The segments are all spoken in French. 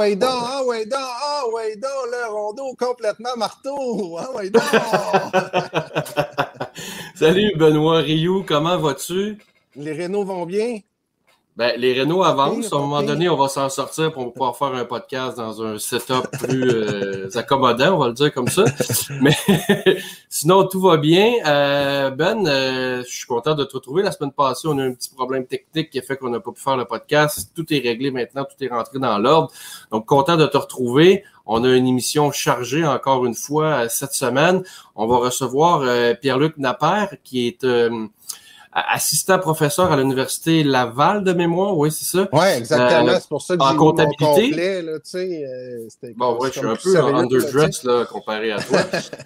ouais, donc, ah, ouais, donc, ah, ouais, donc, le rondeau complètement marteau. Ah, ouais, donc. Salut, Benoît Rioux, comment vas-tu? Les Renault vont bien? Ben, les Renault avancent. À un moment donné, on va s'en sortir pour pouvoir faire un podcast dans un setup plus euh, accommodant, on va le dire comme ça. Mais sinon, tout va bien. Euh, ben, euh, je suis content de te retrouver. La semaine passée, on a eu un petit problème technique qui a fait qu'on n'a pas pu faire le podcast. Tout est réglé maintenant, tout est rentré dans l'ordre. Donc, content de te retrouver. On a une émission chargée encore une fois cette semaine. On va recevoir Pierre-Luc Napper, qui est assistant professeur à l'université Laval de mémoire, oui, c'est ça. Oui, exactement. Euh, c'est pour ça que j'ai en comptabilité. Mon complet, là, tu sais, euh, bon, ouais, je suis un peu underdressed là, comparé à toi.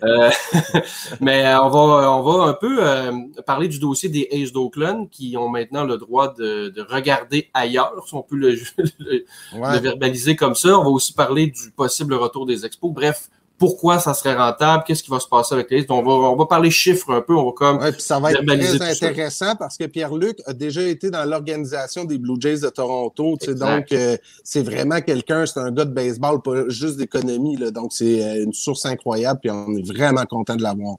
euh, mais euh, on va on va un peu euh, parler du dossier des Aces d'Oakland qui ont maintenant le droit de, de regarder ailleurs, si on peut le, le, le verbaliser comme ça. On va aussi parler du possible retour des expos. Bref, pourquoi ça serait rentable, qu'est-ce qui va se passer avec les listes. On va, on va parler chiffres un peu, on va comme. Ouais, puis ça va être très intéressant parce que Pierre-Luc a déjà été dans l'organisation des Blue Jays de Toronto. Donc, euh, c'est vraiment quelqu'un, c'est un gars de baseball, pas juste d'économie. Donc, c'est euh, une source incroyable, puis on est vraiment content de l'avoir.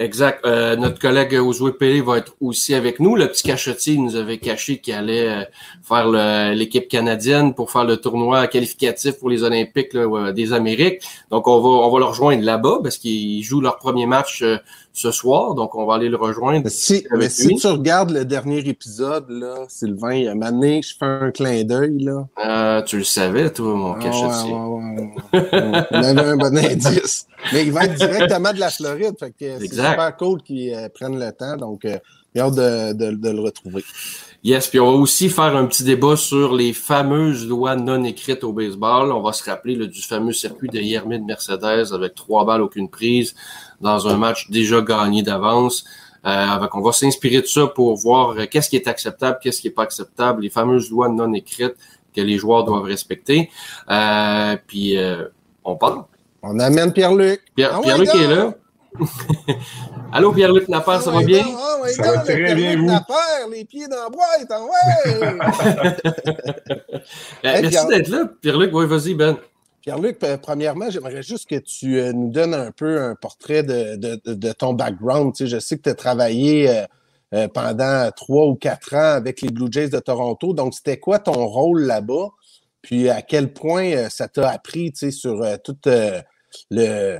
Exact. Euh, notre collègue Ozoé Pelé va être aussi avec nous. Le petit cachetier nous avait caché qu'il allait euh, faire l'équipe canadienne pour faire le tournoi qualificatif pour les Olympiques des Amériques. Donc, on va, on va le rejoindre là-bas parce qu'ils jouent leur premier match euh, ce soir, donc on va aller le rejoindre. Si, mais si tu regardes le dernier épisode, là, Sylvain, il y a mané, je fais un clin d'œil. là. Euh, tu le savais, toi, mon ah, cachetier. Ouais, ouais, on avait un bon indice. Mais il va être directement de la Floride, fait que c'est super cool qu'ils euh, prennent le temps, donc euh, j'ai hâte de, de, de le retrouver. Yes, puis on va aussi faire un petit débat sur les fameuses lois non écrites au baseball. On va se rappeler là, du fameux circuit de Yermid Mercedes avec trois balles, aucune prise dans un match déjà gagné d'avance. Euh, on va s'inspirer de ça pour voir euh, qu'est-ce qui est acceptable, qu'est-ce qui est pas acceptable, les fameuses lois non écrites que les joueurs doivent respecter. Euh, puis on parle. On amène Pierre-Luc. Pierre, ah Pierre-Luc est là. Allô, Pierre-Luc Napper, ça va bien? Ah, ça va très bien, vous? Napper, les pieds dans la boîte, hein, ouais! merci d'être là, Pierre-Luc. Oui, vas-y, Ben. Pierre-Luc, premièrement, j'aimerais juste que tu euh, nous donnes un peu un portrait de, de, de ton background. Tu sais, je sais que tu as travaillé euh, euh, pendant trois ou quatre ans avec les Blue Jays de Toronto. Donc, c'était quoi ton rôle là-bas? Puis à quel point ça t'a appris tu sais, sur tout le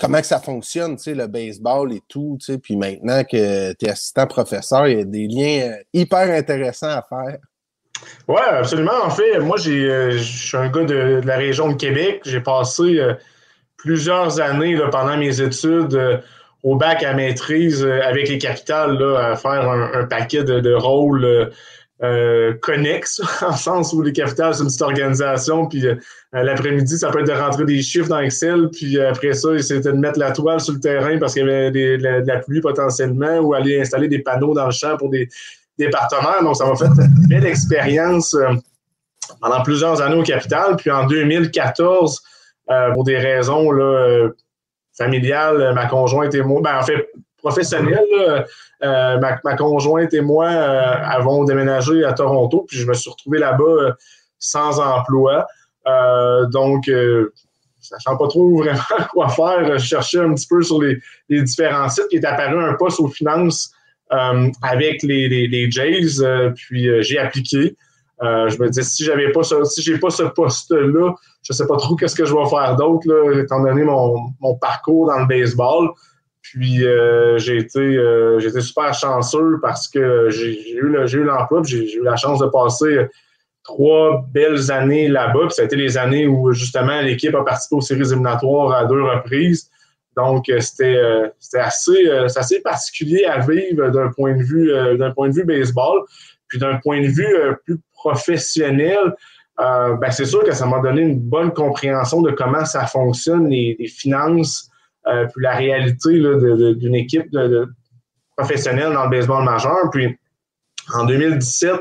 comment que ça fonctionne, tu sais, le baseball et tout, tu sais, puis maintenant que tu es assistant professeur, il y a des liens hyper intéressants à faire. Oui, absolument. En fait, moi, euh, je suis un gars de, la région de Québec. J'ai passé euh, plusieurs années pendant mes études euh, au bac à maîtrise avec les capitales à faire un, paquet de, rôles connexes, en sens où les capitales, c'est une petite organisation, puis l'après-midi, ça peut être de rentrer des chiffres dans Excel, puis après ça, c'était de mettre la toile sur le terrain parce qu'il y avait de la pluie potentiellement, ou aller installer des panneaux dans le champ pour des, partenaires. Donc, ça m'a fait une belle expérience euh, pendant plusieurs années au capital. Puis en 2014, euh, pour des raisons euh, familiales, ma conjointe et moi, ben, en fait, professionnelles, ma, conjointe et moi avons déménagé à Toronto, puis je me suis retrouvé là-bas sans emploi. donc, sachant pas trop vraiment quoi faire, je cherchais un petit peu sur les, différents sites qui est apparu un poste aux finances euh, avec les, les, Jays, euh, puis euh, j'ai appliqué. je me disais, si j'avais pas si j'ai pas ce poste-là, je sais pas trop qu'est-ce que je vais faire d'autre, étant donné mon, mon, parcours dans le baseball. Puis j'ai été, été super chanceux parce que j'ai eu, eu l'emploi, j'ai eu la chance de passer trois belles années là-bas. Puis ça a été les années où justement l'équipe a participé aux séries éliminatoires à deux reprises. Donc, euh, euh, c'était assez, euh, assez particulier à vivre d'un point de vue d'un point de vue baseball. Puis d'un point de vue plus professionnel, ben, c'est sûr que ça m'a donné une bonne compréhension de comment ça fonctionne, les, finances, puis la réalité d'une équipe de, professionnelle dans le baseball majeur. Puis en 2017,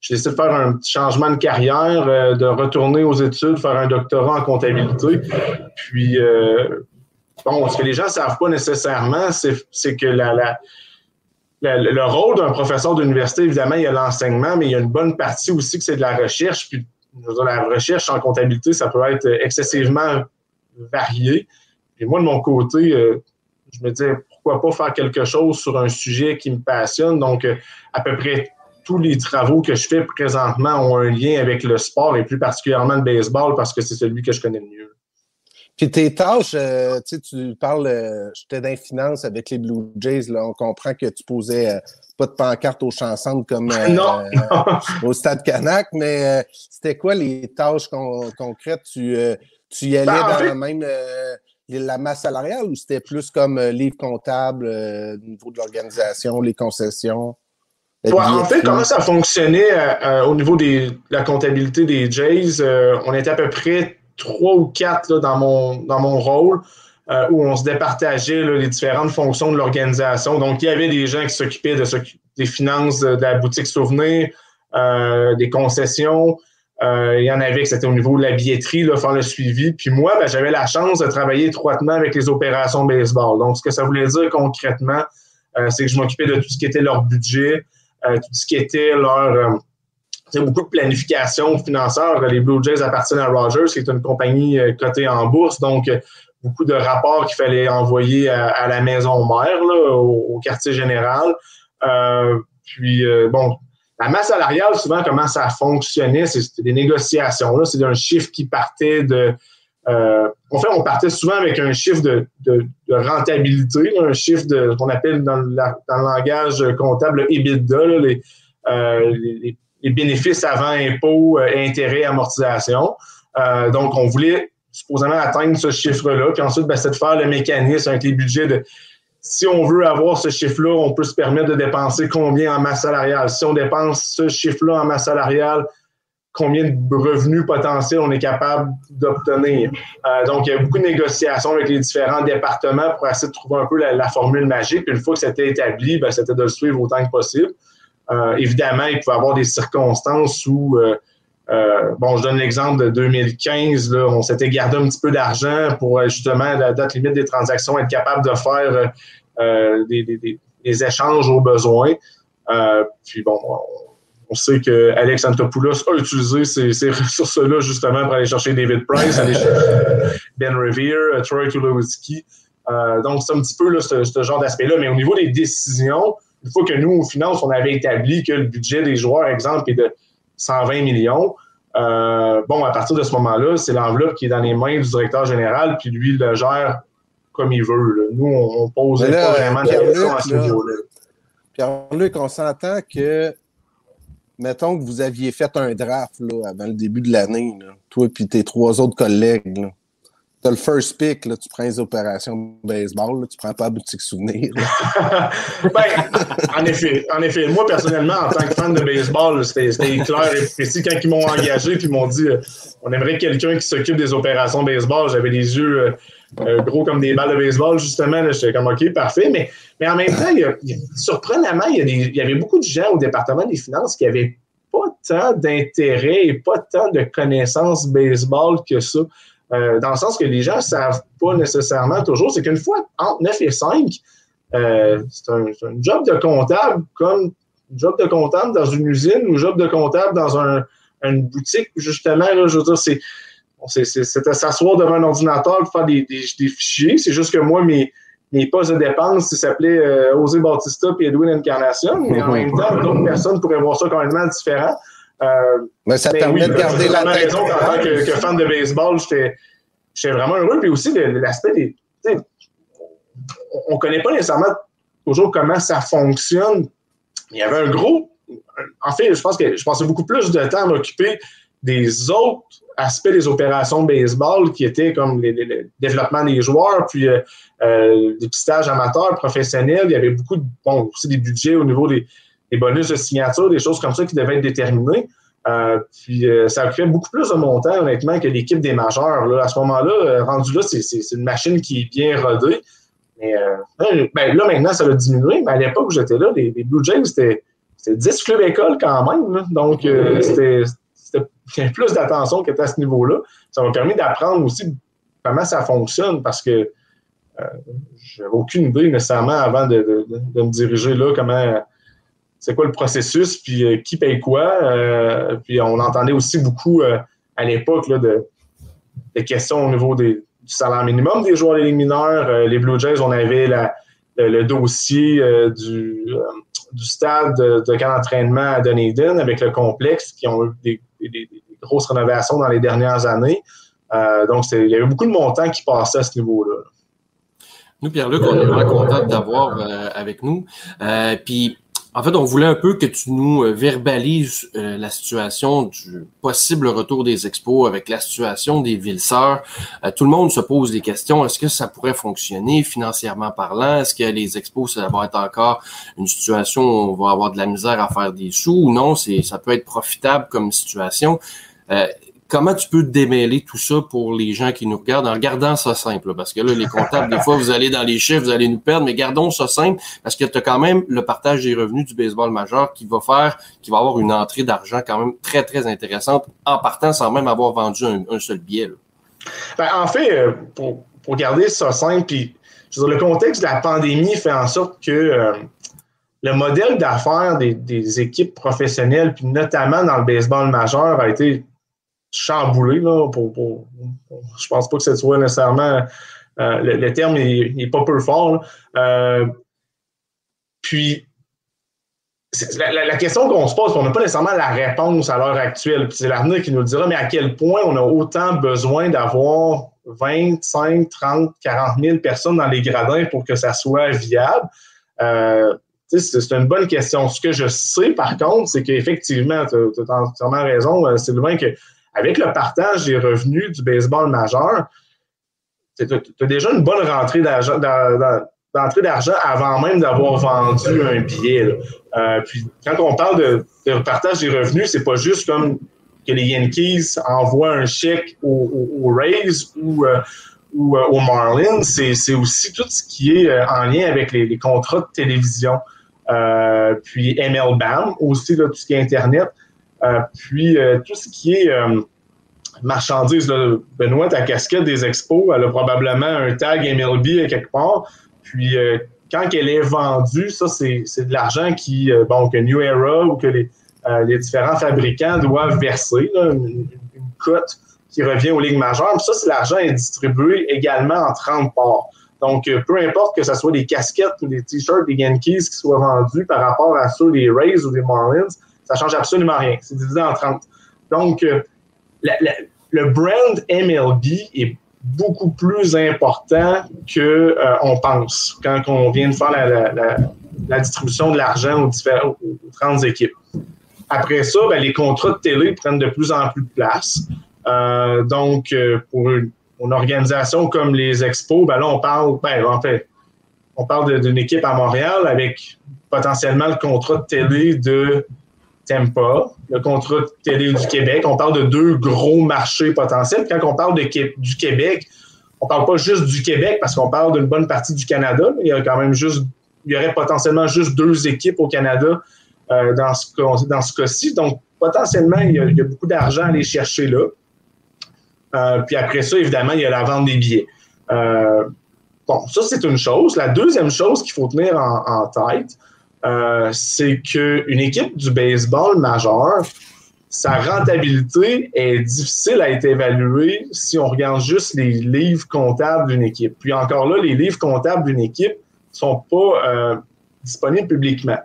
j'ai décidé de faire un petit changement de carrière, de retourner aux études, faire un doctorat en comptabilité. Puis Bon, ce que les gens ne savent pas nécessairement, c'est que la, le rôle d'un professeur d'université, évidemment, il y a l'enseignement, mais il y a une bonne partie aussi que c'est de la recherche. Puis la recherche en comptabilité, ça peut être excessivement varié. Et moi, de mon côté, euh, je me disais, pourquoi pas faire quelque chose sur un sujet qui me passionne? Donc, euh, à peu près tous les travaux que je fais présentement ont un lien avec le sport et plus particulièrement le baseball parce que c'est celui que je connais le mieux. Puis tes tâches, euh, tu parles, euh, j'étais dans les finances avec les Blue Jays, là, on comprend que tu posais pas de pancarte aux chansons comme au Stade Canac, mais c'était quoi les tâches concrètes? Tu, tu y allais ben, dans la même la masse salariale ou c'était plus comme euh, livre comptable euh, au niveau de l'organisation, les concessions? en fait, comment ça fonctionnait euh, au niveau de la comptabilité des Jays? on était à peu près trois ou quatre dans, mon, dans mon rôle où on se départageait les différentes fonctions de l'organisation. Donc, il y avait des gens qui s'occupaient de, des finances de la boutique souvenir, des concessions, euh, il y en avait que c'était au niveau de la billetterie, là, faire le suivi. Puis moi, ben, j'avais la chance de travailler étroitement avec les opérations baseball. Donc, ce que ça voulait dire concrètement, euh, c'est que je m'occupais de tout ce qui était leur budget, euh, tout ce qui était leur beaucoup de planification financière. Les Blue Jays appartiennent à Rogers, qui est une compagnie cotée en bourse. Donc, beaucoup de rapports qu'il fallait envoyer à, la maison mère, au, quartier général. puis, bon, la masse salariale, souvent, comment ça fonctionnait, c'était des négociations. Là, c'est un chiffre qui partait de. Euh, en fait, on partait souvent avec un chiffre de, rentabilité, un chiffre de qu'on appelle dans, le langage comptable EBITDA, euh, les, bénéfices avant impôts, euh, intérêts, amortisation. donc, on voulait supposément atteindre ce chiffre-là. Puis ensuite, ben, c'est de faire le mécanisme avec les budgets de si on veut avoir ce chiffre-là, on peut se permettre de dépenser combien en masse salariale? Si on dépense ce chiffre-là en masse salariale, combien de revenus potentiels on est capable d'obtenir? Euh, donc, il y a beaucoup de négociations avec les différents départements pour essayer de trouver un peu la, formule magique. Une fois que c'était établi, ben, c'était de le suivre autant que possible. Euh, évidemment, il pouvait y avoir des circonstances où, euh, bon, je donne l'exemple de 2015, là, on s'était gardé un petit peu d'argent pour justement, à la date limite des transactions, être capable de faire euh, des, échanges aux besoins. Euh, puis bon, on, sait que Alex Antopoulos a utilisé ces, ressources-là justement pour aller chercher David Price, aller chercher Ben Revere, euh, Troy Tulowitzki. donc, c'est un petit peu là, ce, genre d'aspect-là. Mais au niveau des décisions, il faut que nous, aux finances, on avait établi que le budget des joueurs, exemple, est de 120 millions. bon, à partir de ce moment-là, c'est l'enveloppe qui est dans les mains du directeur général, puis lui, il le gère comme il veut. Nous, on, pose pas vraiment de questions à ce niveau-là. Pierre-Luc, on s'entend que, mettons que vous aviez fait un draft là, avant le début de l'année, toi et tes trois autres collègues. Tu as le first pick, là, tu prends les opérations baseball, là, tu prends pas boutique souvenir. ben, en effet, en effet. Moi, personnellement, en tant que fan de baseball, c'était clair et précis. Quand ils m'ont engagé et m'ont dit euh, on aimerait quelqu'un qui s'occupe des opérations baseball, j'avais les yeux euh, euh, gros comme des balles de baseball, justement. J'étais comme, OK, parfait. Mais, mais en même temps, il surprenamment, il y, avait beaucoup de gens au département des finances qui n'avaient pas tant d'intérêt et pas tant de connaissances baseball que ça. Euh, dans le sens que les gens ne savent pas nécessairement toujours. C'est qu'une fois entre 9 et 5, euh, c'est un, job de comptable comme job de comptable dans une usine ou job de comptable dans une boutique, justement. Là, je veux dire, c'est c'était s'asseoir devant un ordinateur pour faire des, fichiers. C'est juste que moi, mes, mes postes de dépenses, ça s'appelait euh, Osé Bautista et Edwin Incarnation, mais en même temps, d'autres personnes pourraient voir ça complètement différent. Euh, mais ça permet de garder la tête. raison en tant que, fan de baseball, j'étais vraiment heureux. Puis aussi, l'aspect des. On ne connaît pas nécessairement toujours comment ça fonctionne. Il y avait un gros. En fait, je pense que je passais beaucoup plus de temps à m'occuper des autres aspects des opérations baseball qui étaient comme le développement des joueurs, puis euh, euh, des stages amateurs, professionnels. Il y avait beaucoup de, bon, aussi des budgets au niveau des, bonus de signature, des choses comme ça qui devaient être déterminées. Euh, puis ça fait beaucoup plus de montant, honnêtement, que l'équipe des majeurs. Là. À ce moment-là, rendu là, c'est une machine qui est bien rodée. Mais ben, là, maintenant, ça a diminué. Mais à l'époque où j'étais là, les, Blue Jays, c'était 10 clubs écoles quand même. Donc, c'était y a plus d'attention qui était à ce niveau-là. Ça m'a permis d'apprendre aussi comment ça fonctionne parce que euh, j'avais aucune idée nécessairement avant de, me diriger là, comment, c'est quoi le processus, puis qui paye quoi. puis on entendait aussi beaucoup à l'époque de, questions au niveau des, du salaire minimum des joueurs des mineurs. les Blue Jays, on avait le, dossier du, du stade de, camp d'entraînement à Dunedin avec le complexe qui ont eu des, grosses rénovations dans les dernières années. donc, il y avait beaucoup de montants qui passaient à ce niveau-là. Nous, Pierre-Luc, on est vraiment content d'avoir euh, avec nous. Euh, puis, en fait, on voulait un peu que tu nous euh, verbalises la situation du possible retour des expos avec la situation des villes sœurs. tout le monde se pose des questions. Est-ce que ça pourrait fonctionner financièrement parlant? Est-ce que les expos, ça va être encore une situation où on va avoir de la misère à faire des sous ou non? C'est, ça peut être profitable comme situation. Comment tu peux démêler tout ça pour les gens qui nous regardent en gardant ça simple? Parce que là, les comptables, des fois, vous allez dans les chiffres, vous allez nous perdre, mais gardons ça simple parce que tu as quand même le partage des revenus du baseball majeur qui va faire, qui va avoir une entrée d'argent quand même très, très intéressante en partant sans même avoir vendu un, seul billet. Ben, en fait, euh, pour, garder ça simple, puis le contexte de la pandémie fait en sorte que euh, le modèle d'affaires des, des, équipes professionnelles, puis notamment dans le baseball majeur, a été chamboulé. Là, pour, pour, je pense pas que ce soit nécessairement. Euh, le, terme n'est pas peu fort. Euh, puis, la, question qu'on se pose, on n'a pas nécessairement la réponse à l'heure actuelle. c'est l'avenir qui nous le dira, mais à quel point on a autant besoin d'avoir 25, 30, 40 000 personnes dans les gradins pour que ça soit viable? Euh, c'est une bonne question. Ce que je sais, par contre, c'est qu'effectivement, tu as, entièrement raison, Sylvain, que avec le partage des revenus du baseball majeur, tu as déjà une bonne rentrée d'argent d'argent avant même d'avoir vendu un billet. Euh, puis quand on parle de, partage des revenus, c'est pas juste comme que les Yankees envoient un chèque aux, Rays ou, euh, euh, aux Marlins, c'est aussi tout ce qui est en lien avec les, contrats de télévision. puis MLBAM, aussi tout ce qui est Internet. Euh, puis euh, tout ce qui est euh, marchandises, Benoît, ta casquette des expos, elle a probablement un tag MLB quelque part. Puis quand elle est vendue, ça, c'est de l'argent qui, bon, que New Era ou que les, différents fabricants doivent verser, une, cote qui revient aux ligues majeures. Puis ça, c'est l'argent est distribué également en 30 parts. Donc, peu importe que ce soit des casquettes ou des t-shirts des Yankees qui soient vendus par rapport à ceux des Rays ou des Marlins, ça change absolument rien. C'est divisé en 30. Donc, euh, le brand MLB est beaucoup plus important qu'on euh, pense quand on vient de faire la, distribution de l'argent aux, différentes, 30 équipes. Après ça, ben, les contrats de télé prennent de plus en plus de place. Euh, donc, pour une, organisation comme les Expos, ben là, on parle, ben, on parle d'une équipe à Montréal avec potentiellement le contrat de télé de Tempa, le contrat de télé du Québec. On parle de deux gros marchés potentiels. Quand on parle du Québec, on parle pas juste du Québec parce qu'on parle d'une bonne partie du Canada. Il y a quand même juste, il y aurait potentiellement juste deux équipes au Canada euh, dans ce, dans ce cas-ci. Donc, potentiellement, il y a, beaucoup d'argent à aller chercher là. Euh, puis après ça, évidemment, il y a la vente des billets. Euh, bon, ça, c'est une chose. La deuxième chose qu'il faut tenir en tête, euh, c'est qu'une équipe du baseball majeur, sa rentabilité est difficile à être évaluée si on regarde juste les livres comptables d'une équipe. Puis encore là, les livres comptables d'une équipe ne sont pas euh, disponibles publiquement.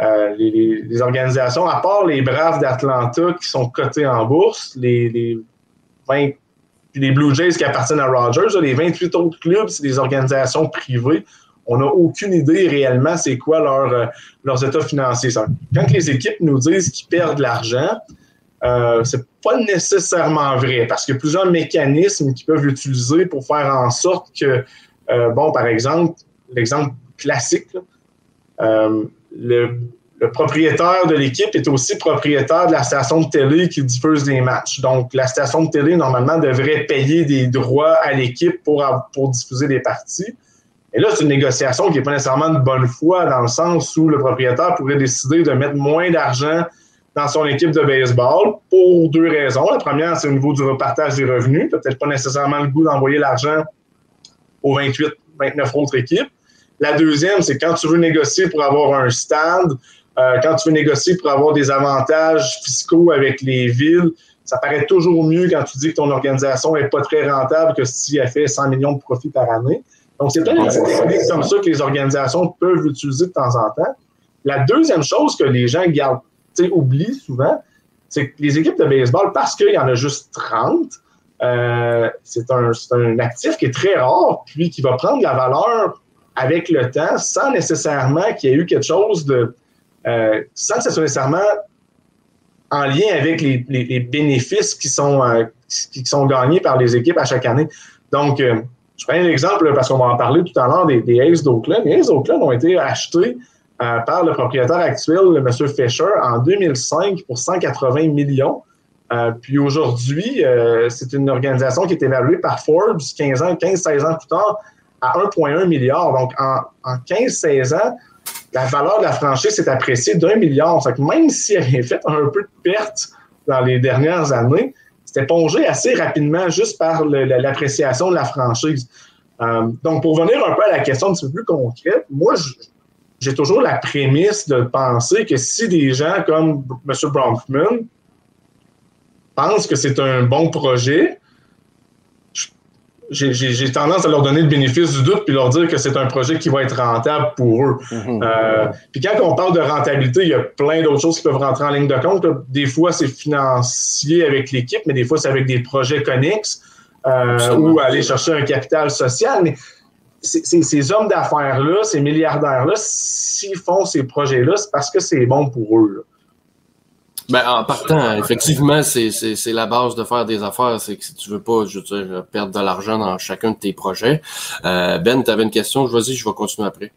Euh, les, organisations, à part les Braves d'Atlanta qui sont cotés en bourse, les Blue Jays qui appartiennent à Rogers, les 28 autres clubs, c'est des organisations privées on n'a aucune idée réellement c'est quoi leur, euh, leurs états financiers. Quand les équipes nous disent qu'ils perdent de l'argent, euh, c'est pas nécessairement vrai parce qu'il y a plusieurs mécanismes qu'ils peuvent utiliser pour faire en sorte que, euh, bon, par exemple, l'exemple classique, euh, le, propriétaire de l'équipe est aussi propriétaire de la station de télé qui diffuse les matchs. Donc, la station de télé, normalement, devrait payer des droits à l'équipe pour, pour diffuser des parties. Et là, c'est une négociation qui n'est pas nécessairement de bonne foi dans le sens où le propriétaire pourrait décider de mettre moins d'argent dans son équipe de baseball pour deux raisons. La première, c'est au niveau du repartage des revenus. Peut-être pas nécessairement le goût d'envoyer l'argent aux 28, 29 autres équipes. La deuxième, c'est quand tu veux négocier pour avoir un stade, quand tu veux négocier pour avoir des avantages fiscaux avec les villes, ça paraît toujours mieux quand tu dis que ton organisation n'est pas très rentable que si elle fait 100 millions de profits par année. Donc, c'est peut-être comme ça que les organisations peuvent utiliser de temps en temps. La deuxième chose que les gens gardent, oublient souvent, c'est que les équipes de baseball, parce qu'il y en a juste 30, euh, c'est un, un, actif qui est très rare, puis qui va prendre la valeur avec le temps sans nécessairement qu'il y ait eu quelque chose de. Euh, sans que ce soit nécessairement en lien avec les, bénéfices qui sont, euh, qui sont gagnés par les équipes à chaque année. Donc, je prends un exemple parce qu'on va en parler tout à l'heure des, des Aces d'Oakland. Les Aces d'Oakland ont été achetés euh, par le propriétaire actuel, M. Fisher, en 2005 pour 180 millions. Euh, puis aujourd'hui, euh, c'est une organisation qui est évaluée par Forbes 15 ans, 15-16 ans plus tard à 1,1 milliard. Donc, en, en 15-16 ans, la valeur de la franchise s'est appréciée d'un milliard. Ça que même si elle avait fait un peu de perte dans les dernières années, pongé assez rapidement juste par l'appréciation de la franchise. donc, pour venir un peu à la question un petit peu plus concrète, moi, j'ai toujours la prémisse de penser que si des gens comme M. Bronfman pensent que c'est un bon projet, j'ai tendance à leur donner le bénéfice du doute puis leur dire que c'est un projet qui va être rentable pour eux. Mm-hmm. Euh, puis quand on parle de rentabilité, il y a plein d'autres choses qui peuvent rentrer en ligne de compte. Des fois, c'est financier avec l'équipe, mais des fois, c'est avec des projets connexes euh, ou aller chercher un capital social. Mais ces hommes d'affaires-là, ces milliardaires-là, s'ils font ces projets-là, c'est parce que c'est bon pour eux. Ben, en partant, effectivement, c'est la base de faire des affaires. C'est que si tu veux pas, je veux dire, perdre de l'argent dans chacun de tes projets. Euh, ben, tu avais une question. Vas-y, je vais continuer après.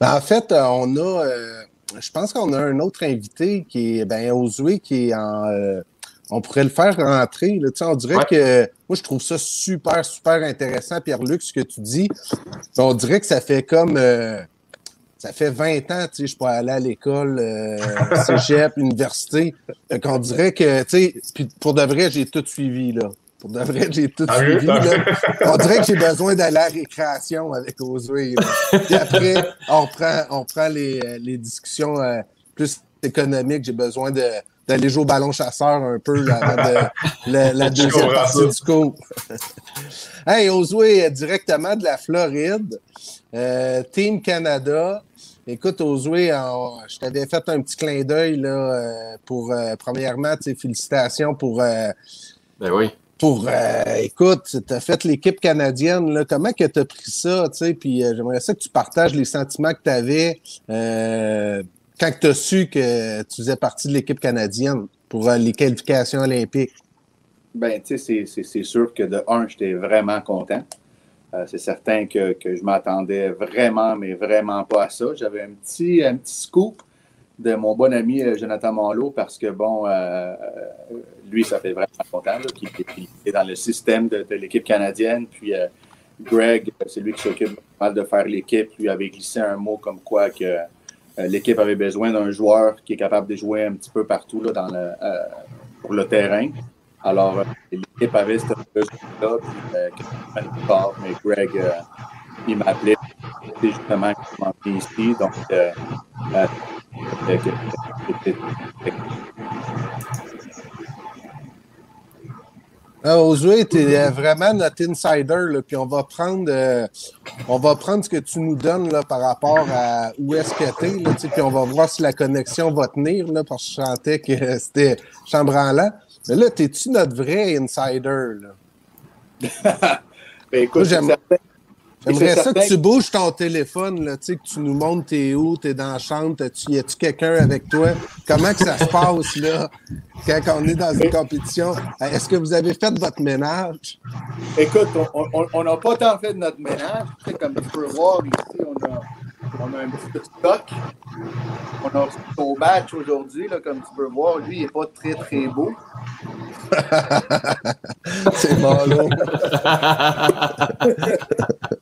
Ben, en fait, euh, on a, euh, je pense qu'on a un autre invité qui est, ben, Oswey, qui est en, on pourrait le faire rentrer. Là, on dirait que moi, je trouve ça super, super intéressant, Pierre-Luc, ce que tu dis. On dirait que ça fait comme euh, ça fait 20 ans, tu sais, je peux aller à l'école, euh, cégep, université. Fait qu'on dirait que, tu sais, puis pour de vrai, j'ai tout suivi, là. Pour de vrai, j'ai tout ah suivi. Là. On dirait que j'ai besoin d'aller à la récréation avec Oswey. Puis après, on prend, on prend les, les discussions euh, plus économiques. J'ai besoin de d'aller jouer au ballon chasseur un peu avant de, la, deuxième partie du coup. hey, Oswey, directement de la Floride, euh, Team Canada. Écoute, Oswey, je t'avais fait un petit clin d'œil là, euh, pour, euh, premièrement, félicitations pour... ben oui. Pour, écoute, tu as fait l'équipe canadienne, là, comment que tu as pris ça, tu sais, puis j'aimerais ça que tu partages les sentiments que tu avais quand tu as su que tu faisais partie de l'équipe canadienne pour euh, les qualifications olympiques? Ben, tu sais, c'est sûr que de un, j'étais vraiment content. Euh, c'est certain que, que je m'attendais vraiment, mais vraiment pas à ça. J'avais un petit, un petit scoop de mon bon ami euh, Jonathan Monlot parce que, bon, lui, ça fait vraiment content qu'il est dans le système de, l'équipe canadienne. Puis Greg, c'est lui qui s'occupe de faire l'équipe, lui avait glissé un mot comme quoi que l'équipe avait besoin d'un joueur qui est capable de jouer un petit peu partout là, dans le, euh, pour le terrain. Alors, euh, l'équipe avait ce besoin-là. Mais Greg, il m'appelait justement je ici. Donc, Ah, Josué, tu es vraiment notre insider, là, puis on va prendre euh, on va prendre ce que tu nous donnes là, par rapport à où est-ce que tu es, puis on va voir si la connexion va tenir, là, parce que je sentais que c'était chambranlant. Mais là, es-tu notre vrai insider? Là? ben, écoute, J'aimerais ça que tu bouges ton téléphone, là, que tu nous montres t'es où, t'es dans la chambre, y a-tu quelqu'un avec toi? Comment que ça se passe là, quand on est dans une compétition? Est-ce que vous avez fait votre ménage? Écoute, on n'a pas tant fait de notre ménage. Comme tu peux voir ici, on a on a un petit peu de stock. On a son batch aujourd'hui, comme tu peux voir. Lui, il n'est pas très, très beau. C'est bon, là.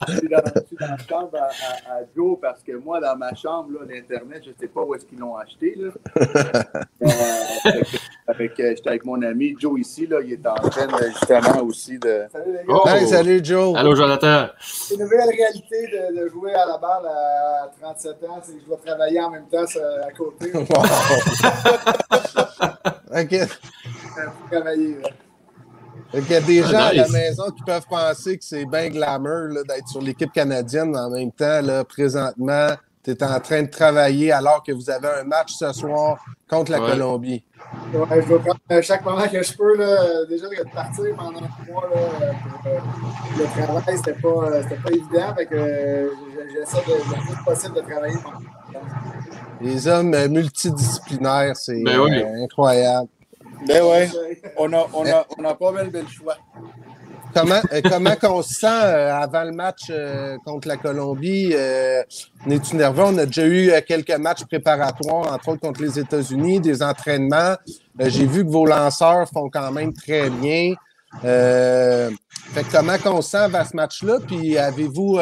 je, suis dans, la chambre à, Joe parce que moi, dans ma chambre, l'Internet, je ne sais pas où est-ce qu'ils l'ont acheté. Là. Euh, avec, euh, j'étais avec mon ami Joe ici, là, il est en train de, justement aussi de. Salut les gars. Oh. Hey, salut Joe. Allô, Jonathan. C'est une nouvelle réalité de, de jouer à la balle à 37 ans, c'est que je dois travailler en même temps à côté. Wow. OK. pour travailler. là. Qu'il y a des Ah, gens à la maison qui peuvent penser que c'est bien glamour d'être sur l'équipe canadienne, en même temps, là, présentement, tu es en train de travailler alors que vous avez un match ce soir contre la Ouais. Colombie. Ouais, je dois prendre euh, chaque moment que je peux. Là, euh, déjà, de partir pendant un mois là, euh, pour euh, le travail, c'était pas, c'était pas évident. Fait que euh, j'essaie de, le plus possible de travailler. Les hommes multidisciplinaires, c'est Ben oui. euh, incroyable. Ben ouais, on a, on a, on a pas mal de choix. Comment, euh, comment qu'on se sent euh, avant le match euh, contre la Colombie? Euh, Es-tu nerveux? On a déjà eu quelques matchs préparatoires, entre autres contre les États-Unis, des entraînements. J'ai vu que vos lanceurs font quand même très bien. Fait comment qu'on se sent avant ce match-là? Puis avez-vous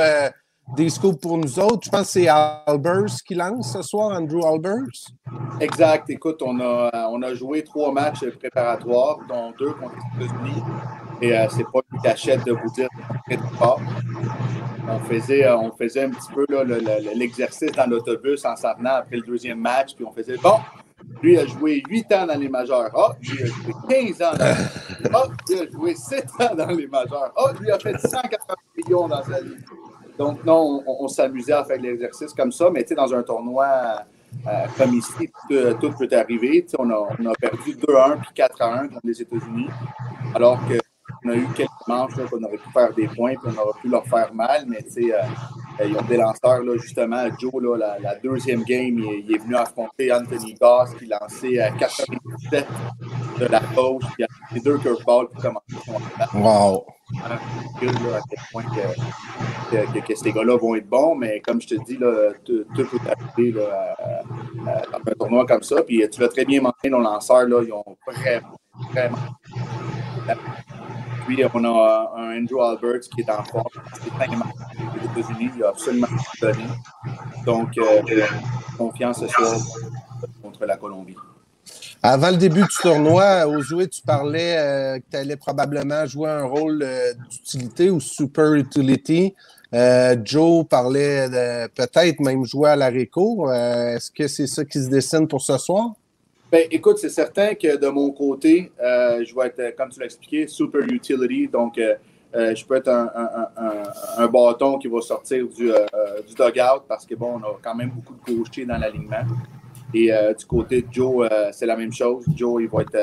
des scoops pour nous autres? Je pense que c'est Albers qui lance ce soir, Andrew Albers. Exact. Écoute, on a, on a joué trois matchs préparatoires, dont deux contre les États-Unis. Et c'est pas cachette de fort. On faisait, euh, on faisait un petit peu l'exercice dans l'autobus en s'en venant après le deuxième match. Puis on faisait bon, lui a joué 8 ans dans les majeurs. Ah, lui a joué 15 ans dans les majeurs. Ah, lui a joué 7 ans dans les majeurs. Ah, lui a fait 180 millions dans sa vie. Donc, non, on, s'amusait à faire l'exercice comme ça, mais tu sais, dans un tournoi euh, comme ici, tout, euh, peut arriver. On, a, on a perdu 2-1 puis 4-1 contre les États-Unis, alors qu'on a eu quelques manches qu'on aurait pu faire des points puis on aurait pu leur faire mal, mais tu sais, euh, ils ont des lanceurs, là, justement. Joe, là, la, la deuxième game, il, est- il est venu affronter Anthony Goss qui lançait à 97 de la gauche, puis il a deux curveballs pour commencer son attaque Wow. à quel point que, que- que- que ces gars-là vont être bons, mais comme je te dis, là, tout, tout peut arriver là, à- à- dans un tournoi comme ça. Puis tu l'as très bien mentionné, nos lanceurs, là, ils ont vraiment, vraiment. Puis on a un Andrew Alberts qui est en forme. C'est cinq aux États-Unis, il a absolument donné. Donc, euh, confiance ce soir contre la Colombie. Avant le début du tournoi, Ozoué, tu parlais euh, que tu allais probablement jouer un rôle euh, d'utilité ou super utility. Euh, Joe parlait de peut-être même jouer à la réco. Euh, Est-ce que c'est ça qui se dessine pour ce soir? Ben, écoute, c'est certain que de mon côté, euh, je vais être, euh, comme tu l'as expliqué, super utility. Donc, euh, je peux être un, un- un- bâton qui va sortir du, euh, du dugout parce que, bon, on a quand même beaucoup de gauchers dans l'alignement. Et du côté de Joe, c'est la même chose. Joe, il va être,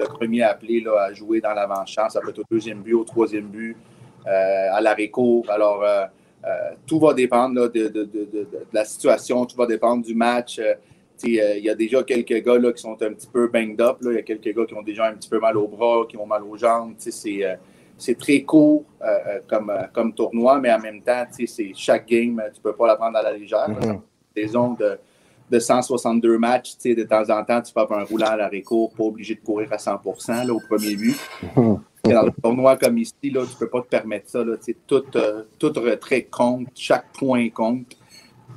le premier appelé là, à jouer dans l'avant-champ. Ça peut être au deuxième but, au troisième but, à l'arrêt court. Alors, tout va dépendre de- de- de- de la situation, tout va dépendre du match. Euh, euh, Il y a déjà quelques gars là, qui sont un petit peu banged up. Il y a quelques gars qui ont déjà un petit peu mal au bras, qui ont mal aux jambes. C'est euh, c'est très court euh, comme, comme tournoi, mais en même temps, c'est chaque game, tu ne peux pas la prendre à la légère. là. Mhm. Saison de, de 162 matchs, de temps en temps, tu peux avoir un roulant à l'arrêt court, pas obligé de courir à 100 là, au premier but. Et Dans un tournoi comme ici, là, tu ne peux pas te permettre ça. Là, tout, tout retrait compte, chaque point compte.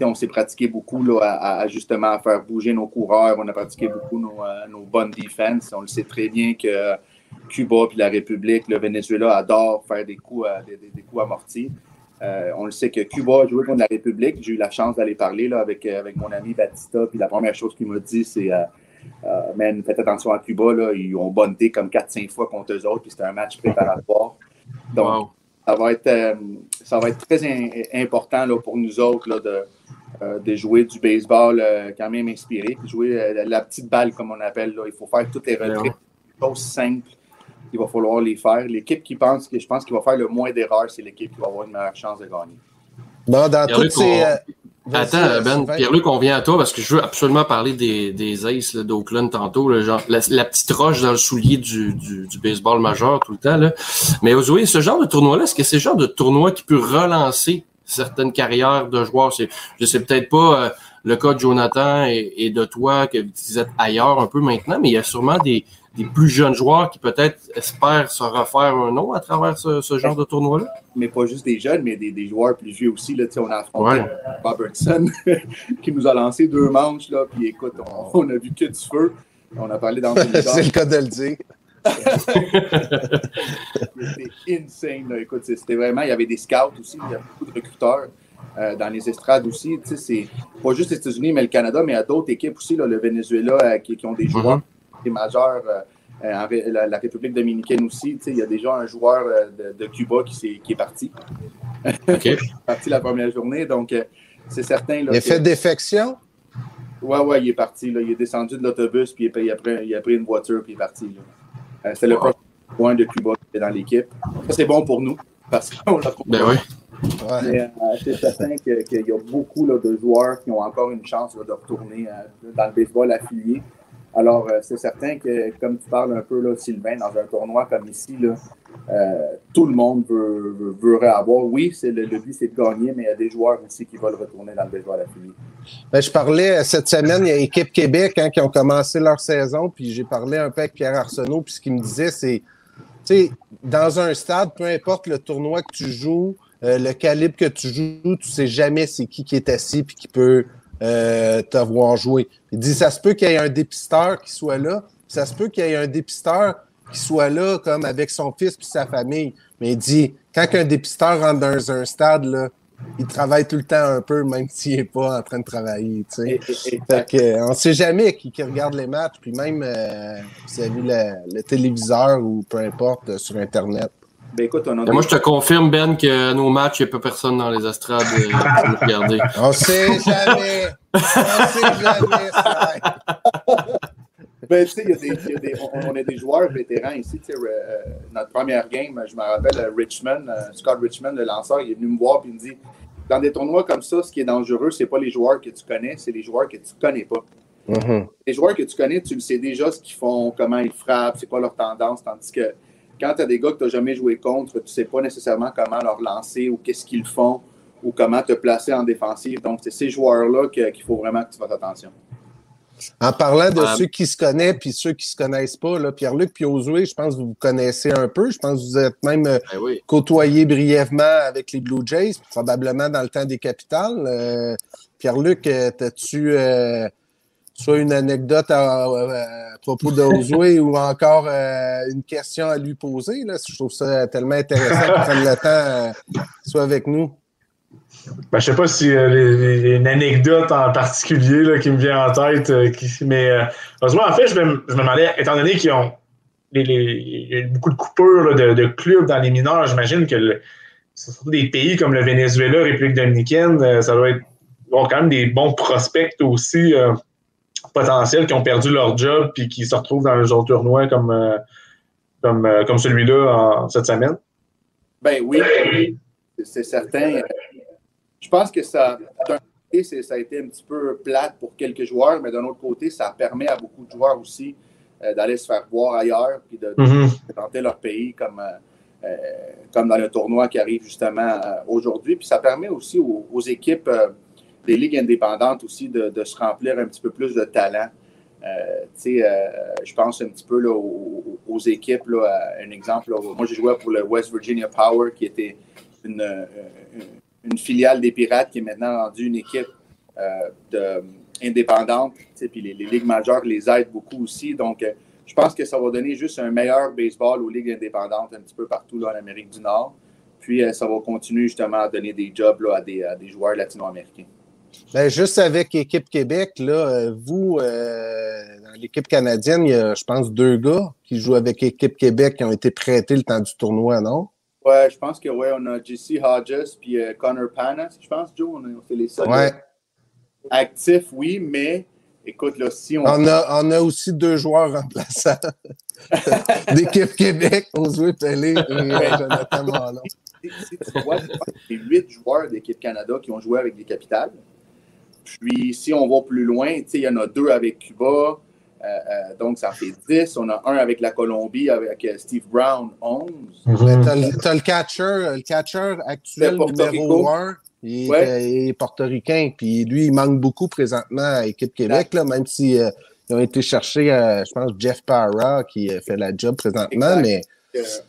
On s'est pratiqué beaucoup là, à, à, justement à faire bouger nos coureurs. On a pratiqué beaucoup nos, euh, nos bonnes défenses. On le sait très bien que euh, Cuba puis la République, le Venezuela adore faire des coups, à, des, coups amortis. Euh, on le sait que Cuba a joué contre la République. J'ai eu la chance d'aller parler là, avec, euh, avec mon ami Batista. Puis la première chose qu'il m'a dit, c'est euh, euh, Man, faites attention à Cuba. Là, ils ont bonneté comme 4-5 fois contre eux autres. Puis c'était un match préparatoire. Donc, Wow. ça va être, euh, ça va être très in- important là, pour nous autres là, de, euh, de jouer du baseball euh, quand même inspiré, puis jouer euh, la, petite balle comme on appelle. Là. Il faut faire toutes les retraits, Ouais. des choses simples. Il va falloir les faire. L'équipe qui pense que je pense qu'il va faire le moins d'erreurs, c'est l'équipe qui va avoir une meilleure chance de gagner. Bon, dans toutes ces. Attends, Ben. Pierre-Luc, on vient à toi parce que je veux absolument parler des, des Aces d'Oakland tantôt, là, genre la, la petite roche dans le soulier du, du, du baseball majeur tout le temps. Là. Mais Ozoé, ce genre de tournoi-là, est-ce que c'est le genre de tournoi qui peut relancer certaines carrières de joueurs? C'est, je sais peut-être pas euh, le cas de Jonathan et, et de toi, que vous êtes ailleurs un peu maintenant, mais il y a sûrement des, des plus jeunes joueurs qui peut-être espèrent se refaire un nom à travers ce, ce genre de tournoi-là? Mais pas juste des jeunes, mais des, des joueurs plus vieux aussi. Là, Tu sais, on a affronté Ouais. Robertson qui nous a lancé deux manches. Là, puis écoute, on, on a vu que du feu. On a parlé dans C'est le cas de le dire. c'était insane. Là. Écoute, c'était vraiment, il y avait des scouts aussi, il y a beaucoup de recruteurs euh, dans les estrades aussi. Tu sais, c'est pas juste les États-Unis, mais le Canada, mais il y a d'autres équipes aussi, là, le Venezuela, euh, qui, qui, ont des joueurs, mm-hmm. Des majeurs. Euh, la, la, République dominicaine aussi, tu sais, il y a déjà un joueur de, de Cuba qui, est, qui est parti. OK. parti la première journée, donc c'est certain. Là, il a fait défection? Ouais, ouais, il est parti. Là. Il est descendu de l'autobus, puis il a, pris, il a pris une voiture, puis il est parti. Euh, c'est le point de Cuba qui est dans l'équipe. Ça, c'est bon pour nous parce qu'on l'a Ben oui. Mais euh, c'est certain qu'il y a beaucoup là, de joueurs qui ont encore une chance là, de retourner euh, dans le baseball affilié. Alors, c'est certain que, comme tu parles un peu, là, Sylvain, dans un tournoi comme ici, là, tout le monde veut, veut, veut avoir. Oui, c'est le, but, c'est de gagner, mais il y a des joueurs aussi qui veulent retourner dans le baseball affilié. Ben, je parlais cette semaine, il y a Équipe Québec hein, qui ont commencé leur saison, puis j'ai parlé un peu avec Pierre Arsenault, puis ce qu'il me disait, c'est, tu sais, dans un stade, peu importe le tournoi que tu joues, euh, le calibre que tu joues, tu sais jamais c'est qui qui est assis puis qui peut euh, te voir jouer. Il dit, ça se peut qu'il y ait un dépisteur qui soit là, ça se peut qu'il y ait un dépisteur qui soit là comme avec son fils puis sa famille. Mais il dit, quand un dépisteur rentre dans un stade, là, il travaille tout le temps un peu, même s'il n'est pas en train de travailler. Tu sais. fait on ne sait jamais qui, qui, regarde les matchs, puis même euh, vous avez vu le, téléviseur ou peu importe euh, sur Internet. Ben écoute, on a Moi, je te confirme, Ben, que nos matchs, il n'y a pas personne dans les estrades euh, pour nous regarder. On ne sait jamais. On ne sait jamais. Ça. Ben, tu sais, on, a des joueurs vétérans ici. Euh, notre première game, je me rappelle, euh, Richmond, euh, Scott Richmond, le lanceur, il est venu me voir et il me dit Dans des tournois comme ça, ce qui est dangereux, c'est pas les joueurs que tu connais, c'est les joueurs que tu connais pas. Mm-hmm. Les joueurs que tu connais, tu le sais déjà ce qu'ils font, comment ils frappent, c'est quoi leur tendance, tandis que quand tu as des gars que tu n'as jamais joué contre, tu sais pas nécessairement comment leur lancer ou qu'est-ce qu'ils font ou comment te placer en défensive. Donc, c'est ces joueurs-là qu'il faut vraiment que tu fasses attention. En parlant de ceux qui se connaissent puis ceux qui se connaissent pas, Pierre-Luc Piozoué, je pense que vous vous connaissez un peu. Je pense que vous êtes même euh, ben côtoyé brièvement avec les Blue Jays, probablement dans le temps des capitales. Euh, Pierre-Luc, euh, as-tu soit une anecdote à, propos d'Ozoué ou encore une question à lui poser? Là? Je trouve ça tellement intéressant qu'il prenne le temps soit avec nous. Ben, je sais pas si euh, y a une anecdote en particulier là, qui me vient en tête, euh, mais euh, en fait, je me, je me demandais, étant donné qu'ils ont les, y a beaucoup de coupures de, de, clubs dans les mineurs, j'imagine que le, surtout des pays comme le Venezuela, République dominicaine, euh, ça doit être quand même des bons prospects aussi potentiels qui ont perdu leur job puis qui se retrouvent dans un tournoi comme, comme, comme celui-là cette semaine? Ben oui, c'est certain je pense que ça, d'un côté, ça a été un petit peu plate pour quelques joueurs, mais d'un autre côté, ça permet à beaucoup de joueurs aussi euh, d'aller se faire voir ailleurs puis de, mm leur pays comme, euh, euh, comme dans le tournoi qui arrive justement aujourd'hui. Puis ça permet aussi aux, équipes des ligues indépendantes aussi de, se remplir un petit peu plus de talent. je pense un petit peu là, aux, équipes. Là, un exemple, moi j'ai joué pour le West Virginia Power qui était une filiale des Pirates qui est maintenant rendue une équipe euh, de, indépendante. Puis les, ligues majeures les aident beaucoup aussi. Donc, euh, je pense que ça va donner juste un meilleur baseball aux ligues indépendantes un petit peu partout en Amérique du Nord. Puis, euh, ça va continuer justement à donner des jobs là, à, des, joueurs latino-américains. Ben, juste avec l'équipe Québec, là, vous, dans l'équipe canadienne, il y a, je pense, deux gars qui jouent avec l'équipe Québec qui ont été prêtés le temps du tournoi, non? Ouais, je pense que ouais, on a JC Hodges puis euh, Connor Panas, je pense, Joe, on, a, fait les seuls ouais. actifs, oui, mais écoute, là, si on. On a, on a aussi deux joueurs remplaçants d'équipe Québec, Josué Pelé et euh, Jonathan Marlon. Si, tu vois, c'est huit joueurs d'équipe Canada qui ont joué avec les capitales. Puis, si on va plus loin, il y en a deux avec Cuba, euh, euh, donc, ça fait 10. On a un avec la Colombie, avec euh, Steve Brown, 11. Mm -hmm. Tu as, le catcher, le catcher actuel numéro 1. Il, est, portoricain, puis lui, il manque beaucoup présentement à l'équipe Québec, là, même si ils ont été chercher, je pense, Jeff Parra qui fait la job présentement, mais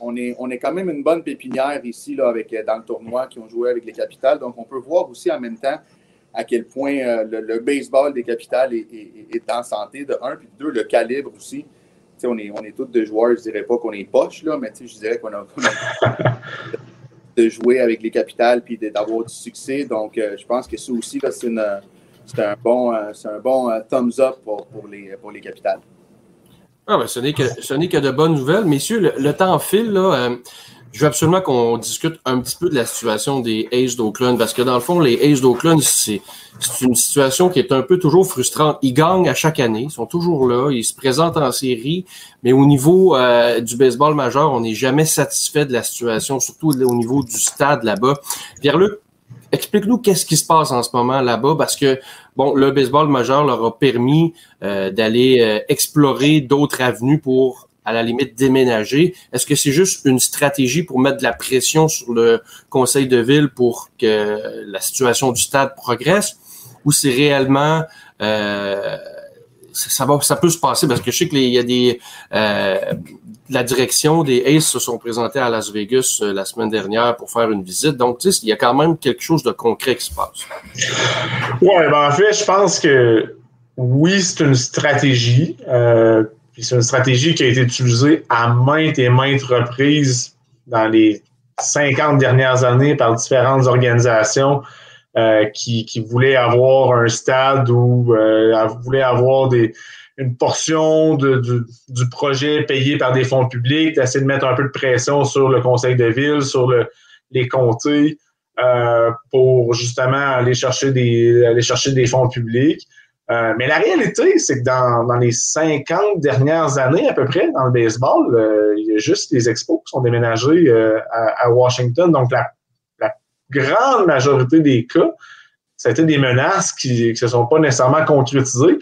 on, est, on est quand même une bonne pépinière ici là, avec, dans le tournoi qui ont joué avec les capitales. Donc, on peut voir aussi en même temps à quel point le, baseball des capitales est, en santé, de un, puis de deux, le calibre aussi. on est, on est tous des joueurs, je dirais pas qu'on est poche, là, mais je dirais qu'on a, de jouer avec les capitales puis d'avoir du succès. Donc, je pense que ça aussi, c'est un bon, un bon thumbs up pour, pour, les, pour les capitales. Ah, ben, ce n'est que, ce n'est que de bonnes nouvelles. Messieurs, le, temps file, là. Je veux absolument qu'on discute un petit peu de la situation des Aces d'Oakland, parce que dans le fond, les Aces d'Oakland, c'est, c'est une situation qui est un peu toujours frustrante. Ils gagnent à chaque année, ils sont toujours là, ils se présentent en série, mais au niveau euh, du baseball majeur, on n'est jamais satisfait de la situation, surtout au niveau du stade là-bas. Pierre-Luc, explique-nous qu'est-ce qui se passe en ce moment là-bas, parce que bon, le baseball majeur leur a permis euh, d'aller euh, explorer d'autres avenues pour, à la limite, déménager. Est-ce que c'est juste une stratégie pour mettre de la pression sur le conseil de ville pour que la situation du stade progresse, ou c'est réellement euh, ça, va, ça peut se passer? Parce que je sais qu'il y a des la direction des Aces se sont présentés à Las Vegas euh, la semaine dernière pour faire une visite. Donc, tu sais, il y a quand même quelque chose de concret qui se passe. Oui, ben en fait, je pense que oui, c'est une stratégie. Euh, c'est une stratégie qui a été utilisée à maintes et maintes reprises dans les 50 dernières années par différentes organisations euh, qui, voulaient avoir un stade où euh, voulaient avoir une portion du projet payé par des fonds publics, d'essayer de mettre un peu de pression sur le conseil de ville, sur le, les comtés, euh, pour justement aller chercher des, aller chercher des fonds publics. Euh, mais la réalité, c'est que dans, dans, les 50 dernières années à peu près, dans le baseball, euh, il y a juste les expos qui sont déménagés à, à, Washington. Donc, la, la, grande majorité des cas, c'était des menaces qui ne se sont pas nécessairement concrétisées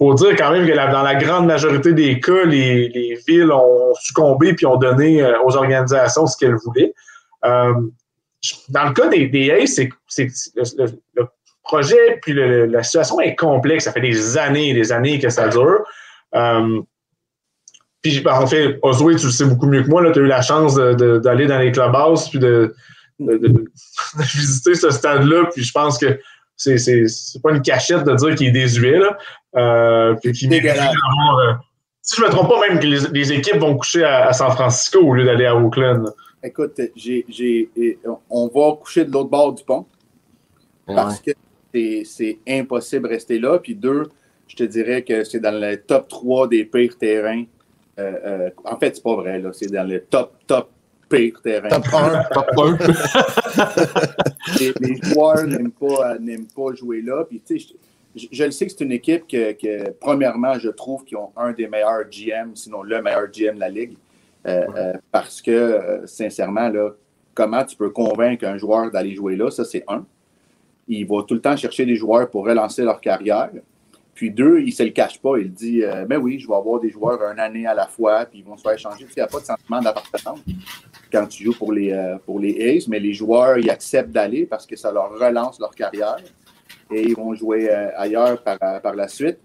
faut dire quand même que dans la grande majorité des cas, les, villes ont succombé puis ont donné euh, aux organisations ce qu'elles voulaient. Euh, dans le cas des, des c'est le, projet puis la situation est complexe. Ça fait des années et des années que ça dure. Euh, puis, en fait, Oswey, tu le sais beaucoup mieux que moi, tu as eu la chance d'aller dans les clubhouses puis de, de visiter ce stade-là. Puis je pense que c'est, c'est, pas une cachette de dire qu'il est désuet. Là. Euh, puis si je me trompe pas, même que les, équipes vont coucher à, San Francisco au lieu d'aller à Oakland. Écoute, j'ai, j'ai, on va coucher de l'autre bord du pont parce que c'est, impossible de rester là. Puis deux, je te dirais que c'est dans le top 3 des pires terrains. Euh, euh, en fait, c'est pas vrai. Là. C'est dans le top, top pire terrain. Top 1. Top 1. les, joueurs n'aiment pas, pas, jouer là. Puis, tu sais, je, je, le sais que c'est une équipe que, premièrement, je trouve qu'ils ont un des meilleurs GM, sinon le meilleur GM de la Ligue. Euh, parce que, sincèrement, là, comment tu peux convaincre un joueur d'aller jouer là? Ça, c'est un. Il va tout le temps chercher des joueurs pour relancer leur carrière. Puis deux, il ne se le cache pas. Il dit euh, Ben oui, je vais avoir des joueurs une année à la fois, puis ils vont se faire échanger. Il n'y a pas de sentiment d'appartenance quand tu joues pour les, euh, pour les Aces, mais les joueurs, ils acceptent d'aller parce que ça leur relance leur carrière et ils vont jouer euh, ailleurs par, par la suite.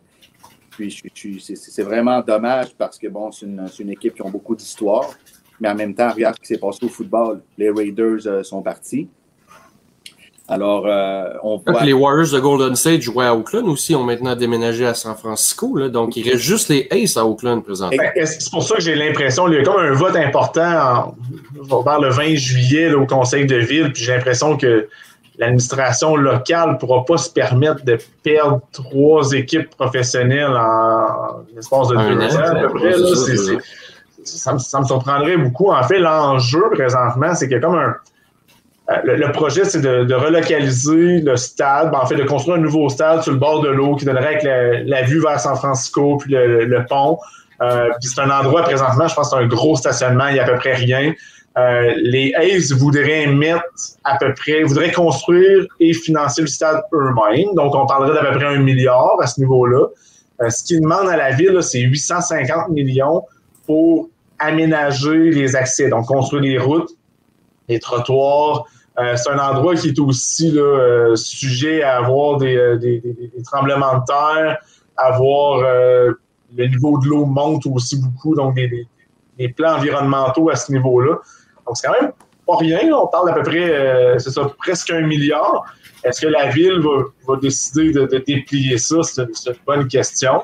Puis c'est vraiment dommage parce que bon, c'est une, une, équipe qui a beaucoup d'histoire, mais en même temps, regarde ce qui s'est passé au football. Les Raiders sont partis. Alors, euh, on voit... Les Warriors de Golden State jouaient à Oakland aussi, ont maintenant déménagé à San Francisco. Là, donc, il reste juste les Aces à Oakland présentement. C'est pour ça que j'ai l'impression qu'il y a comme un vote important en, vers le 20 juillet au Conseil de ville. Puis j'ai l'impression que l'administration locale ne pourra pas se permettre de perdre trois équipes professionnelles en l'espace de deux ans à peu près. ça, ça, me surprendrait beaucoup. En fait, l'enjeu présentement, c'est qu'il y a comme un euh, le, projet, c'est de, relocaliser le stade, ben, en fait, de construire un nouveau stade sur le bord de l'eau qui donnerait avec la, vue vers San Francisco, puis le, pont. Euh, puis c'est un endroit présentement, je pense c'est un gros stationnement, il n'y a à peu près rien. Euh, les A's voudraient mettre à peu près, voudraient construire et financer le stade eux-mêmes. Donc, on parlerait d'à peu près un milliard à ce niveau-là. ce qu'ils demandent à la ville, c'est 850 millions pour aménager les accès, donc construire les routes, les trottoirs. Euh, c'est un endroit qui est aussi là, euh, sujet à avoir des, euh, des, des, tremblements de terre, à voir le niveau de l'eau monte aussi beaucoup, donc des, plans environnementaux à ce niveau-là. Donc, c'est quand même pas rien. On parle d'à peu près, c'est ça, presque un milliard. Est-ce que la ville va, décider de, déplier ça? C'est une, bonne question.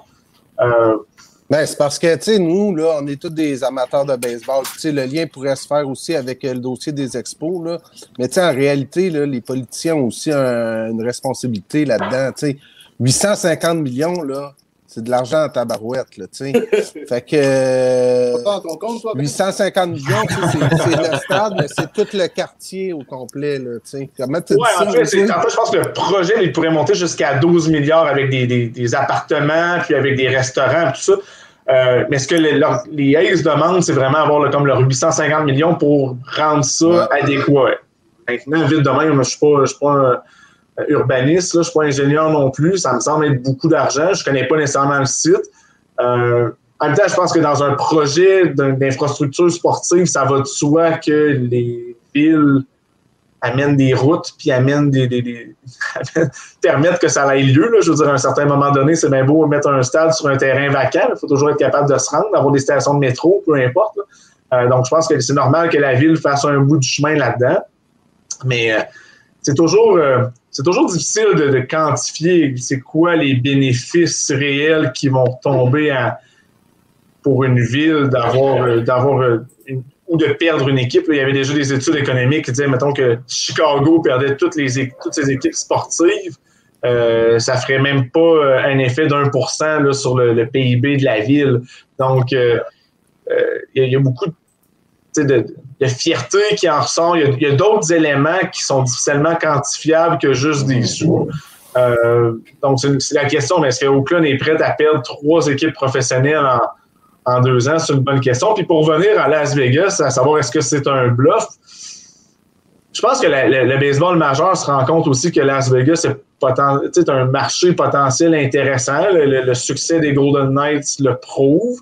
Ben, c'est parce que, tu sais, nous, là, on est tous des amateurs de baseball. Tu sais, le lien pourrait se faire aussi avec le dossier des expos, là. Mais, tu sais, en réalité, là, les politiciens ont aussi une responsabilité là-dedans, tu sais. 850 millions, là, c'est de l'argent en tabarouette, là, tu sais. fait que. 850 millions, c'est le stade, mais c'est tout le quartier au complet, là, tu sais. Comment tu ouais, en, fait, en fait, je pense que le projet, il pourrait monter jusqu'à 12 milliards avec des, des, des, appartements, puis avec des restaurants, tout ça. Euh, mais ce que les, les Aces demandent, c'est vraiment avoir comme leur 850 millions pour rendre ça adéquat. Maintenant, vite de même, je ne suis pas, suis pas urbaniste, je ne suis pas ingénieur non plus. Ça me semble être beaucoup d'argent. Je ne connais pas nécessairement le site. Euh, en même temps, je pense que dans un projet d'infrastructure sportive, ça va de soi que les villes amènent des routes puis amènent des, permettent que ça ait lieu. Là. Je veux dire, à un certain moment donné, c'est bien beau mettre un stade sur un terrain vacant. Il faut toujours être capable de se rendre, d'avoir des stations de métro, peu importe. Euh, donc, je pense que c'est normal que la ville fasse un bout du chemin là-dedans. Mais euh, c'est toujours, euh, toujours difficile de, quantifier c'est quoi les bénéfices réels qui vont tomber pour une ville d'avoir, d'avoir une, ou de perdre une équipe. Il y avait déjà des études économiques qui disaient, mettons, que Chicago perdait toutes, les, toutes ses équipes sportives. Euh, ça ferait même pas euh, un effet d'un pour cent sur le, PIB de la ville. Donc, euh, il y, a beaucoup de, fierté qui en ressort. Il y a, d'autres éléments qui sont difficilement quantifiables que juste des sous. donc, c'est la question, mais est-ce que Oakland est prêt à perdre trois équipes professionnelles en, en deux ans? C'est une bonne question. Puis pour revenir à Las Vegas, à savoir est-ce que c'est un bluff, je pense que le baseball majeur se rend compte aussi que Las Vegas est un marché potentiel intéressant. Le, succès des Golden Knights le prouve.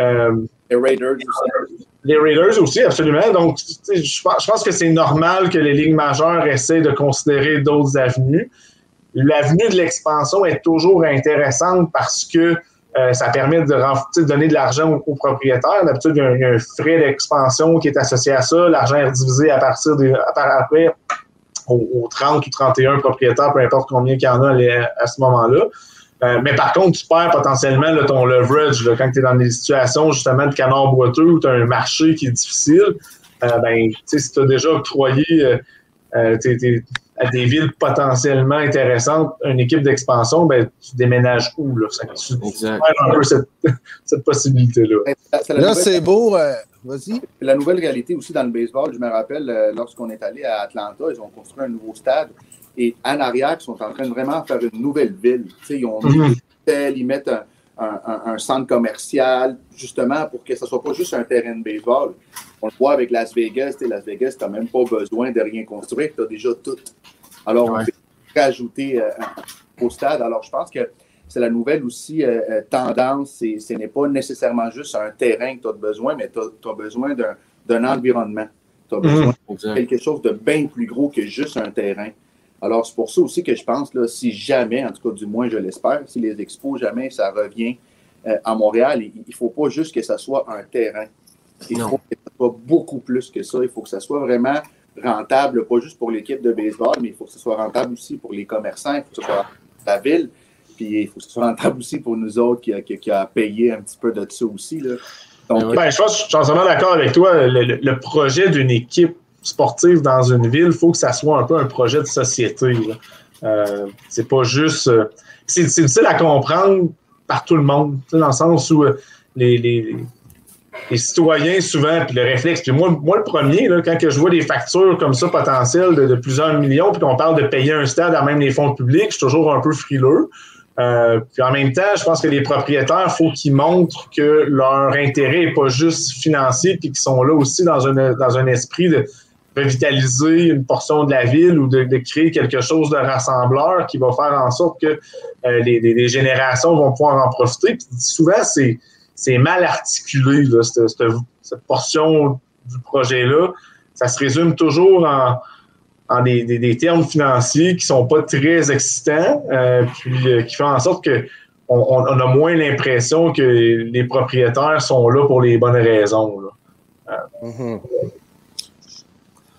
Euh, les Raiders aussi. Les Raiders aussi, absolument. Donc, je pense que c'est normal que les ligues majeures essaient de considérer d'autres avenues. L'avenue de l'expansion est toujours intéressante parce que euh, ça permet de, donner de l'argent aux, propriétaires. D'habitude, il, y, a un frais d'expansion qui est associé à ça. L'argent est divisé à partir de, après aux, 30 ou 31 propriétaires, peu importe combien il y en a à, ce moment-là. Euh, mais par contre, tu perds potentiellement ton leverage quand tu es dans des situations justement de canard boiteux où tu as un marché qui est difficile. Euh, ben, si tu as déjà octroyé à des villes potentiellement intéressantes, une équipe d'expansion, ben, tu déménages où? Là? tu, perds un peu cette, possibilité-là. Là, c'est beau. Euh, vas-y. La nouvelle réalité aussi dans le baseball, je me rappelle, euh, lorsqu'on est allé à Atlanta, ils ont construit un nouveau stade. Et en arrière, ils sont en train de vraiment faire une nouvelle ville. ils ont des hôtels, ils mettent un, un, centre commercial, justement pour que ce ne soit pas juste un terrain de baseball. On le voit avec Las Vegas. Las Vegas, tu n'as même pas besoin de rien construire, tu as déjà tout. Alors, on peut rajouter euh, au stade. Alors, je pense que c'est la nouvelle aussi euh, euh, tendance. Ce n'est pas nécessairement juste un terrain que tu as besoin, mais tu as, besoin d'un environnement. Tu as besoin mmh. de quelque chose de bien plus gros que juste un terrain. Alors, c'est pour ça aussi que je pense, là, si jamais, en tout cas, du moins, je l'espère, si les expos, jamais ça revient à Montréal, il ne faut pas juste que ça soit un terrain. Il faut que ça soit beaucoup plus que ça. Il faut que ça soit vraiment rentable, pas juste pour l'équipe de baseball, mais il faut que ce soit rentable aussi pour les commerçants, il faut que ce soit pour la ville, puis il faut que ce soit rentable aussi pour nous autres qui, qui, a payé un petit peu de ça aussi. Là. Donc, ben, je, pense, je suis entièrement d'accord avec toi. Le, projet d'une équipe sportive dans une ville, il faut que ça soit un peu un projet de société. Euh, c'est pas juste. Euh, c'est difficile à comprendre par tout le monde, dans le sens où euh, les, citoyens, souvent, puis le réflexe, puis moi, moi le premier, quand que je vois des factures comme ça potentielles de, plusieurs millions, puis qu'on parle de payer un stade à même les fonds publics, je suis toujours un peu frileux. Puis en même temps, je pense que les propriétaires, il faut qu'ils montrent que leur intérêt n'est pas juste financier, puis qu'ils sont là aussi dans, dans un esprit de revitaliser une portion de la ville ou de, créer quelque chose de rassembleur qui va faire en sorte que euh, les, générations vont pouvoir en profiter. Puis souvent, c'est mal articulé, cette, portion du projet-là. Ça se résume toujours en, des, termes financiers qui sont pas très excitants, euh, puis euh, qui font en sorte que on, a moins l'impression que les propriétaires sont là pour les bonnes raisons. Mm-hmm.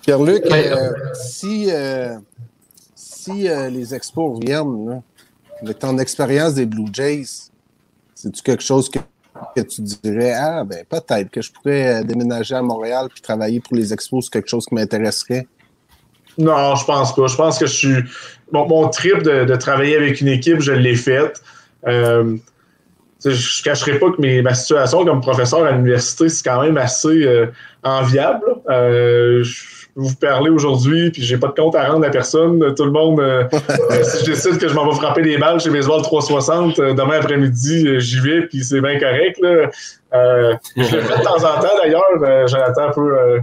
Pierre-Luc, euh, si, euh, si les expos reviennent, avec ton expérience des Blue Jays, c'est-tu quelque chose que, que, tu dirais, ah, ben peut-être que je pourrais déménager à Montréal puis travailler pour les expos, c'est quelque chose qui m'intéresserait? Non, je pense pas. Je pense que je suis. mon trip de, travailler avec une équipe, je l'ai fait. Euh, je ne cacherai pas que ma situation comme professeur à l'université, c'est quand même assez euh, enviable. Euh, je vous parler aujourd'hui, puis j'ai pas de compte à rendre à personne. Tout le monde, si je décide que je m'en vais frapper des balles chez Baseball 360, demain après-midi, j'y vais, puis c'est bien correct. Là. je le fais de temps en temps d'ailleurs. Jonathan un peu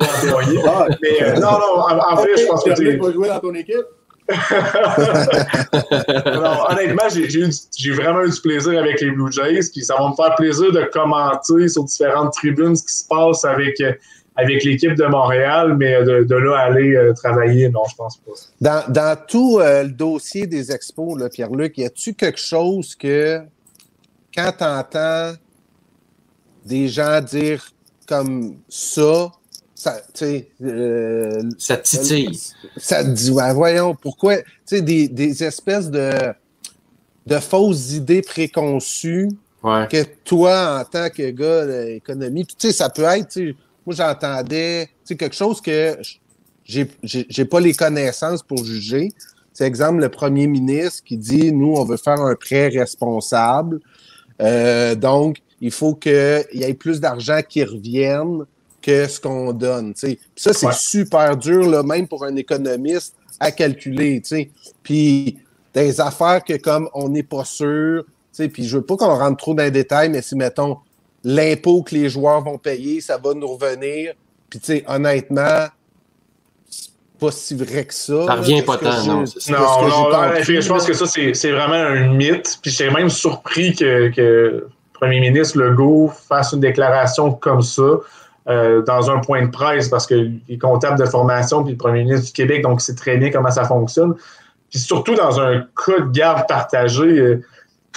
ah, mais euh, non, non, en, fait, je pense que tu pas jouer dans ton équipe? honnêtement, j'ai vraiment eu du plaisir avec les Blue Jays. Puis ça va me faire plaisir de commenter sur différentes tribunes ce qui se passe avec, avec l'équipe de Montréal, mais de, là aller euh, travailler, non, je pense pas. Dans, dans tout euh, le dossier des expos, Pierre-Luc, y a-tu quelque chose que quand tu entends des gens dire comme ça, ça, euh, ça titille. Ça te dit, voyons, pourquoi, tu sais, des, des, espèces de, de fausses idées préconçues que toi, en tant que gars d'économie, tu sais, ça peut être, moi, j'entendais, quelque chose que j'ai pas les connaissances pour juger. C'est exemple le premier ministre qui dit, nous, on veut faire un prêt responsable. Euh, donc, il faut qu'il y ait plus d'argent qui revienne que ce qu'on donne. Ça, c'est super dur, là, même pour un économiste, à calculer. Puis des affaires que comme on n'est pas sûr, puis je veux pas qu'on rentre trop dans les détails, mais si, mettons, l'impôt que les joueurs vont payer, ça va nous revenir. Puis, tu sais, honnêtement, c'est pas si vrai que ça. Ça revient pas tant, non. Non, non, je pense que ça, c'est vraiment un mythe. Puis, j'étais même surpris que, que le premier ministre Legault fasse une déclaration comme ça. Euh, dans un point de presse parce qu'il est comptable de formation puis le premier ministre du Québec, donc il sait très bien comment ça fonctionne. Puis surtout dans un cas de garde partagé. Euh,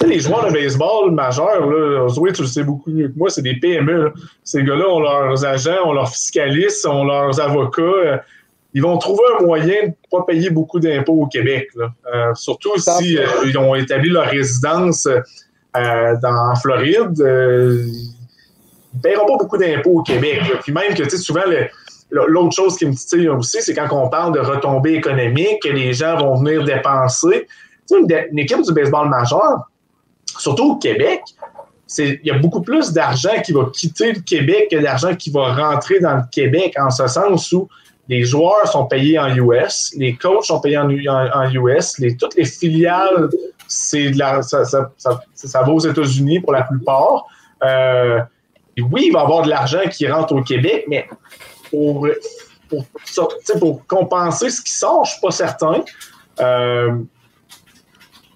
les joueurs de baseball majeurs, là, tu le sais beaucoup mieux que moi, c'est des PME. Ces gars-là ont leurs agents, ont leurs fiscalistes, ont leurs avocats. Euh, ils vont trouver un moyen de ne pas payer beaucoup d'impôts au Québec. surtout si ils ont établi leur résidence dans Floride ne paieront pas beaucoup d'impôts au Québec. Puis même que, tu sais, souvent, l'autre chose qui me titille aussi, c'est quand on parle de retombées économiques, que les gens vont venir dépenser. Tu sais, une, équipe du baseball majeur, surtout au Québec, il y a beaucoup plus d'argent qui va quitter le Québec que d'argent qui va rentrer dans le Québec, en ce sens où les joueurs sont payés en US, les coachs sont payés en, US, toutes les filiales, c'est ça, ça, va aux États-Unis pour la plupart. Euh, oui, il va y avoir de l'argent qui rentre au Québec, mais pour, pour, compenser ce qui sort, je ne suis pas certain. Euh,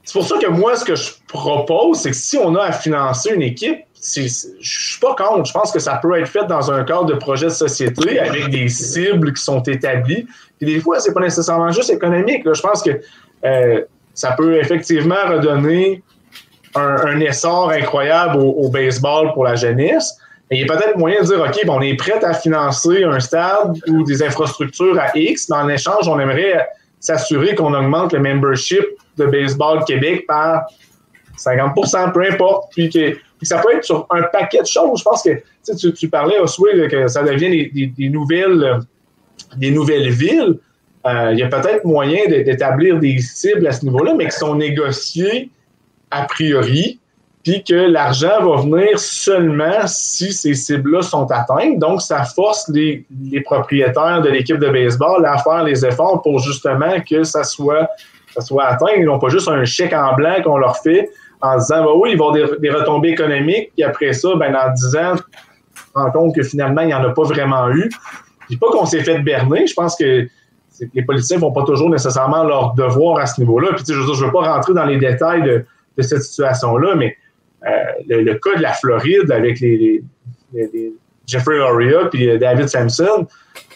c'est pour ça que moi, ce que je propose, c'est que si on a à financer une équipe, je suis pas contre. Je pense que ça peut être fait dans un cadre de projet de société avec des cibles qui sont établies. Puis des fois, ce n'est pas nécessairement juste économique. Je pense que euh, ça peut effectivement redonner un, essor incroyable au, baseball pour la jeunesse il y a peut-être moyen de dire, OK, on est prêt à financer un stade ou des infrastructures à X, mais en échange, on aimerait s'assurer qu'on augmente le membership de Baseball Québec par 50% peu importe. Puis, que, ça peut être sur un paquet de choses. Je pense que tu, tu parlais, Oswey, que ça devient des, nouvelles, des nouvelles villes. Euh, il y a peut-être moyen d'établir des cibles à ce niveau-là, mais qui sont négociées a priori puis que l'argent va venir seulement si ces cibles-là sont atteintes. Donc, ça force les, propriétaires de l'équipe de baseball à faire les efforts pour justement que ça soit, ça soit atteint. Ils n'ont pas juste un chèque en blanc qu'on leur fait en disant bah oui, ils vont avoir des, retombées économiques, puis après ça, ben, dans 10 ans, on rend compte que finalement, il n'y en a pas vraiment eu. Je dis pas qu'on s'est fait berner, je pense que les politiciens ne font pas toujours nécessairement leur devoir à ce niveau-là. Puis, je ne veux, pas rentrer dans les détails de, de cette situation-là, mais euh, le, cas de la Floride avec les, Jeffrey Loria et euh, David Sampson,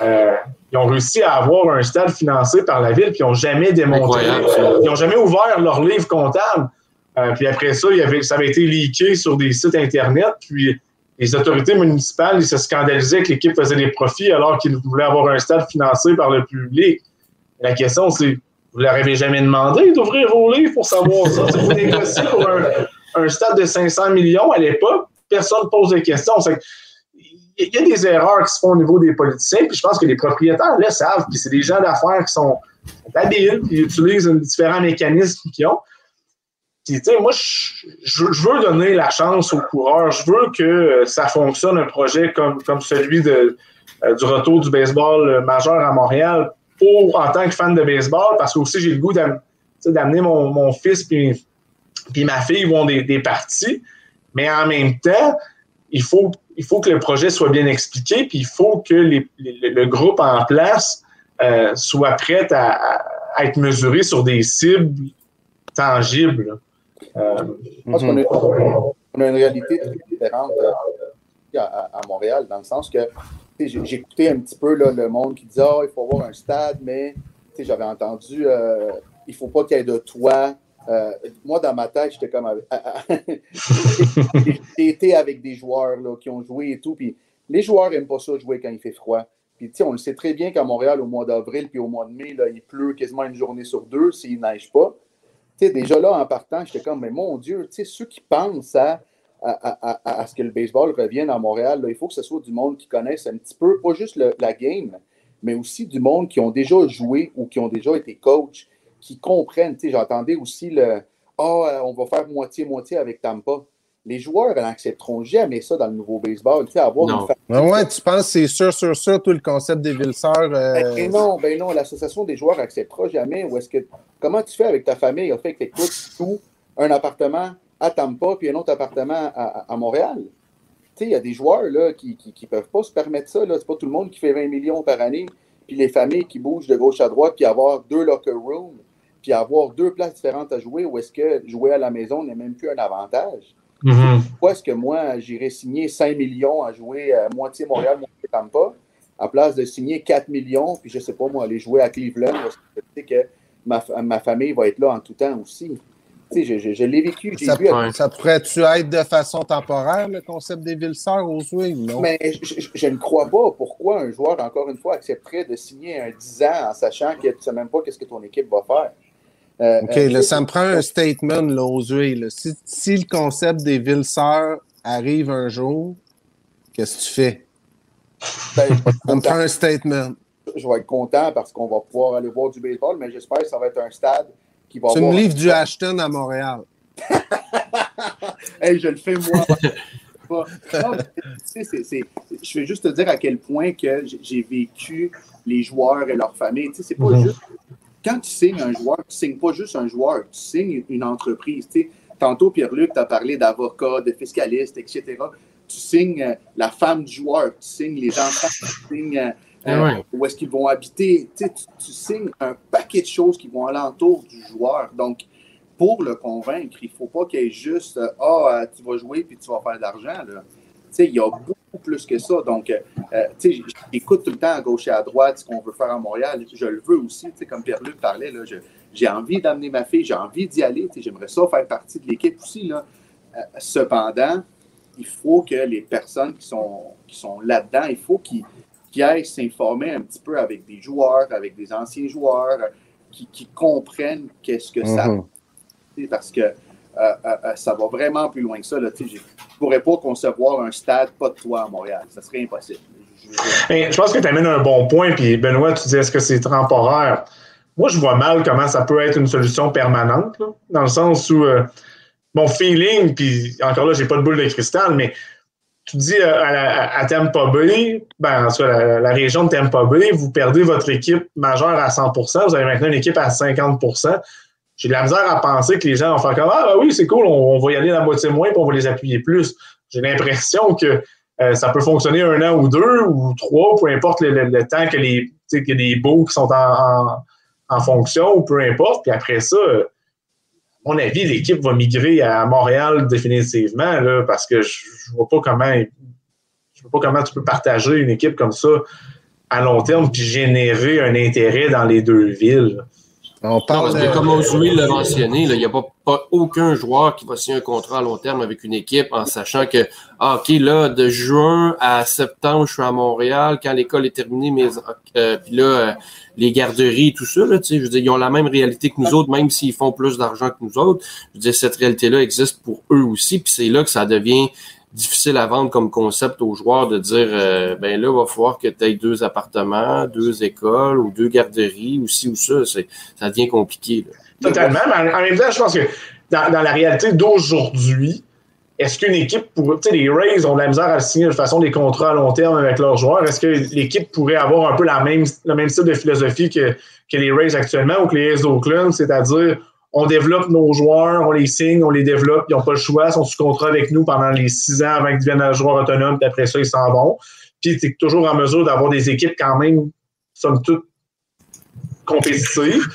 euh, ils ont réussi à avoir un stade financé par la ville, puis ils n'ont jamais démontré, ils n'ont jamais ouvert leur livre comptable. puis après ça, il avait, ça avait été leaké sur des sites Internet, puis les autorités municipales, ils se scandalisaient que l'équipe faisait des profits alors qu'ils voulaient avoir un stade financé par le public. La question, c'est, vous leur avez jamais demandé d'ouvrir vos livres pour savoir ça? vous négociez pour un, stade de 500 millions à l'époque, personne ne pose des questions. Il y a des erreurs qui se font au niveau des politiciens, puis je pense que les propriétaires le savent, puis c'est des gens d'affaires qui sont habiles, qui utilisent différents mécanismes qu'ils ont moi, je, veux donner la chance aux coureurs. Je veux que euh, ça fonctionne, un projet comme, comme celui de, euh, du retour du baseball euh, majeur à Montréal pour, en tant que fan de baseball, parce que aussi j'ai le goût d'amener mon, fils puis, puis ma fille vont des, des parties. Mais en même temps, il faut, il faut que le projet soit bien expliqué, puis il faut que le groupe en place soit prêt à, être mesuré sur des cibles tangibles. Euh, je pense qu'on a, une réalité très différente euh, à, Montréal, dans le sens que j'écoutais un petit peu le monde qui disait oh, il faut avoir un stade, mais j'avais entendu euh, il ne faut pas qu'il y ait de toit. Moi, dans ma tête, j'étais comme. J'ai été avec des joueurs là, qui ont joué et tout. Puis les joueurs n'aiment pas ça jouer quand il fait froid. Puis, on le sait très bien qu'à Montréal, au mois d'avril puis au mois de mai, il pleut quasiment une journée sur deux s'il ne neige pas déjà là, en partant, j'étais comme, mais mon Dieu, ceux qui pensent à, à, ce que le baseball revienne à Montréal, il faut que ce soit du monde qui connaisse un petit peu, pas juste la game, mais aussi du monde qui ont déjà joué ou qui ont déjà été coach, qui comprennent. J'entendais aussi le Ah, on va faire moitié-moitié avec Tampa les joueurs n'accepteront jamais ça dans le nouveau baseball. Tu sais, avoir non. ouais, tu penses c'est sûr, sûr, sûr, tout le concept des villes sœurs. Euh, ben, non, ben non, l'association des joueurs n'acceptera jamais. Ou est-ce que comment tu fais avec ta famille? En fait, que tu tout un appartement à Tampa puis un autre appartement à, Montréal. Tu sais, il y a des joueurs là, qui ne peuvent pas se permettre ça. Ce n'est pas tout le monde qui fait 20 millions par année. Puis les familles qui bougent de gauche à droite, puis avoir deux locker rooms, puis avoir deux places différentes à jouer, ou est-ce que jouer à la maison n'est même plus un avantage? Mm-hmm. Pourquoi est-ce que moi, j'irais signer 5 millions à jouer à moitié Montréal, moitié Tampa, à place de signer 4 millions, puis je ne sais pas, moi, aller jouer à Cleveland, parce que je sais que ma, ma, famille va être là en tout temps aussi. Tu sais, je, je, l'ai vécu. Ça, vu ça pourrait-tu être de façon temporaire, le concept des villes sœurs au swing, non? Mais je, je, ne crois pas. Pourquoi un joueur, encore une fois, accepterait de signer un 10 ans en sachant que tu ne sais même pas qu'est-ce que ton équipe va faire? Euh, OK, là, ça me prend un statement là, aux yeux. Si, si, le concept des villes sœurs arrive un jour, qu'est-ce que tu fais? Ben, ça me prend un statement. Je vais être content parce qu'on va pouvoir aller voir du baseball, mais j'espère que ça va être un stade qui va. Tu me livres du Ashton à Montréal. hey, je le fais moi. non, je vais juste te dire à quel point que j'ai vécu les joueurs et leurs familles. C'est pas mhm. juste quand tu signes un joueur, tu ne signes pas juste un joueur, tu signes une entreprise. Tantôt, Pierre-Luc, tu as parlé d'avocat, de fiscaliste, etc. Tu signes euh, la femme du joueur, tu signes les enfants, tu signes euh, ah euh, où est-ce qu'ils vont habiter. Tu, tu, signes un paquet de choses qui vont alentour du joueur. Donc, pour le convaincre, il ne faut pas qu'il y ait juste Ah, tu vas jouer puis tu vas faire de l'argent. Il y a beaucoup plus que ça. Donc, euh, euh, tu sais, j'écoute tout le temps à gauche et à droite ce qu'on veut faire à Montréal. Je le veux aussi, tu sais, comme Pierre-Luc parlait, là, j'ai envie d'amener ma fille, j'ai envie d'y aller, tu sais, j'aimerais ça faire partie de l'équipe aussi. Là. Euh, cependant, il faut que les personnes qui sont, qui sont là-dedans, il faut qu'ils aillent s'informer un petit peu avec des joueurs, avec des anciens joueurs, qui, qui comprennent qu'est-ce que ça... Mm-hmm. Parce que ça va vraiment plus loin que ça. Là, je ne pourrais pas concevoir un stade pas de toi à Montréal. Ça serait impossible. Je, pense que tu amènes un bon point. Puis Benoît, tu dis est-ce que c'est temporaire? Moi, je vois mal comment ça peut être une solution permanente, dans le sens où euh, mon feeling, puis encore là, j'ai pas de boule de cristal, mais tu dis euh, à, à, Tampa Bay, ben, en la, la, région de Tampa Bay, vous perdez votre équipe majeure à 100% vous avez maintenant une équipe à 50 j'ai de la misère à penser que les gens vont faire comme Ah oui, c'est cool, on, va y aller la moitié moins et on va les appuyer plus. J'ai l'impression que euh, ça peut fonctionner un an ou deux ou trois, peu importe le, temps que les, que beaux qui sont en, fonction ou peu importe. Puis après ça, à mon avis, l'équipe va migrer à Montréal définitivement là, parce que je, ne vois pas comment je vois pas comment tu peux partager une équipe comme ça à long terme puis générer un intérêt dans les deux villes. On parle parce que comme Ozui l'a mentionné, il n'y a pas, aucun joueur qui va signer un contrat à long terme avec une équipe en sachant que, ah, OK, là, de juin à septembre, je suis à Montréal. Quand l'école est terminée, mais euh, puis là, euh, les garderies, tout ça, là, je veux dire, ils ont la même réalité que nous autres, même s'ils font plus d'argent que nous autres. Je veux dire, cette réalité-là existe pour eux aussi. Puis c'est là que ça devient difficile à vendre comme concept aux joueurs de dire euh, ben là, il va falloir que tu aies deux appartements, deux écoles ou deux garderies ou ci ou ça. Ça devient compliqué. Totalement. Mais en même temps, je pense que dans, la réalité d'aujourd'hui, est-ce qu'une équipe pourrait. Tu sais, les Rays ont de la misère à signer de façon des contrats à long terme avec leurs joueurs. Est-ce que l'équipe pourrait avoir un peu la même, le même style de philosophie que, les Rays actuellement ou que les A's d'Oakland, c'est-à-dire on développe nos joueurs, on les signe, on les développe, ils n'ont pas le choix, ils sont sous contrat avec nous pendant les six ans avant qu'ils deviennent un joueur autonome, puis après ça, ils s'en vont. Puis tu es toujours en mesure d'avoir des équipes quand même, somme toute, compétitives.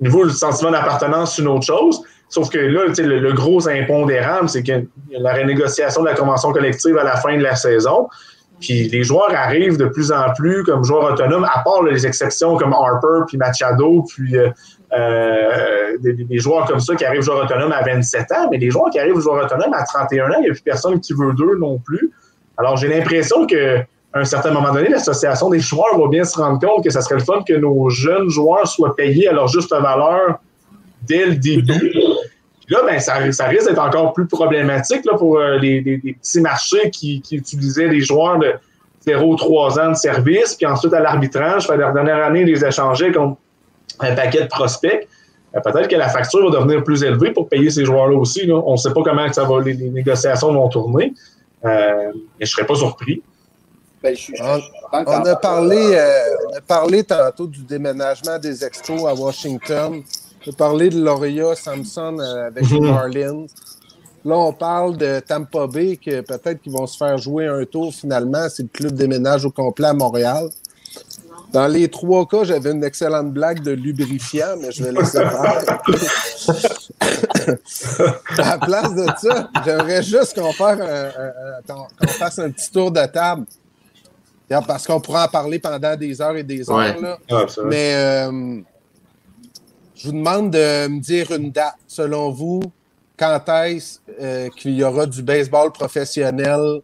Au niveau du sentiment d'appartenance, c'est une autre chose. Sauf que là, le, le gros impondérable, c'est que la renégociation de la convention collective à la fin de la saison. Puis les joueurs arrivent de plus en plus comme joueurs autonomes, à part les exceptions comme Harper, puis Machado, puis euh, euh, des, joueurs comme ça qui arrivent joueurs autonomes à 27 ans, mais des joueurs qui arrivent joueurs autonomes à 31 ans, il n'y a plus personne qui veut d'eux non plus. Alors j'ai l'impression qu'à un certain moment donné, l'association des joueurs va bien se rendre compte que ça serait le fun que nos jeunes joueurs soient payés à leur juste valeur dès le début. là, ben, ça, risque d'être encore plus problématique là, pour euh, les, petits marchés qui, utilisaient les joueurs de 0-3 ans de service, puis ensuite à l'arbitrage, la dernière année, ils les échangeaient contre un paquet de prospects, euh, peut-être que la facture va devenir plus élevée pour payer ces joueurs-là aussi. On ne sait pas comment ça va, les, négociations vont tourner. Euh, mais je ne serais pas surpris. On, a parlé, euh, a parlé tantôt du déménagement des expos à Washington. On a parlé de Lauria Samson avec les mhm. Marlins. Là, on parle de Tampa Bay, que peut-être qu'ils vont se faire jouer un tour finalement si le club déménage au complet à Montréal. Dans les trois cas, j'avais une excellente blague de lubrifiant, mais je vais laisser faire. à la place de ça, j'aimerais juste qu'on fasse un, petit tour de table. Parce qu'on pourra en parler pendant des heures et des heures. Là. mais euh, je vous demande de me dire une date, selon vous, quand est-ce euh, qu'il y aura du baseball professionnel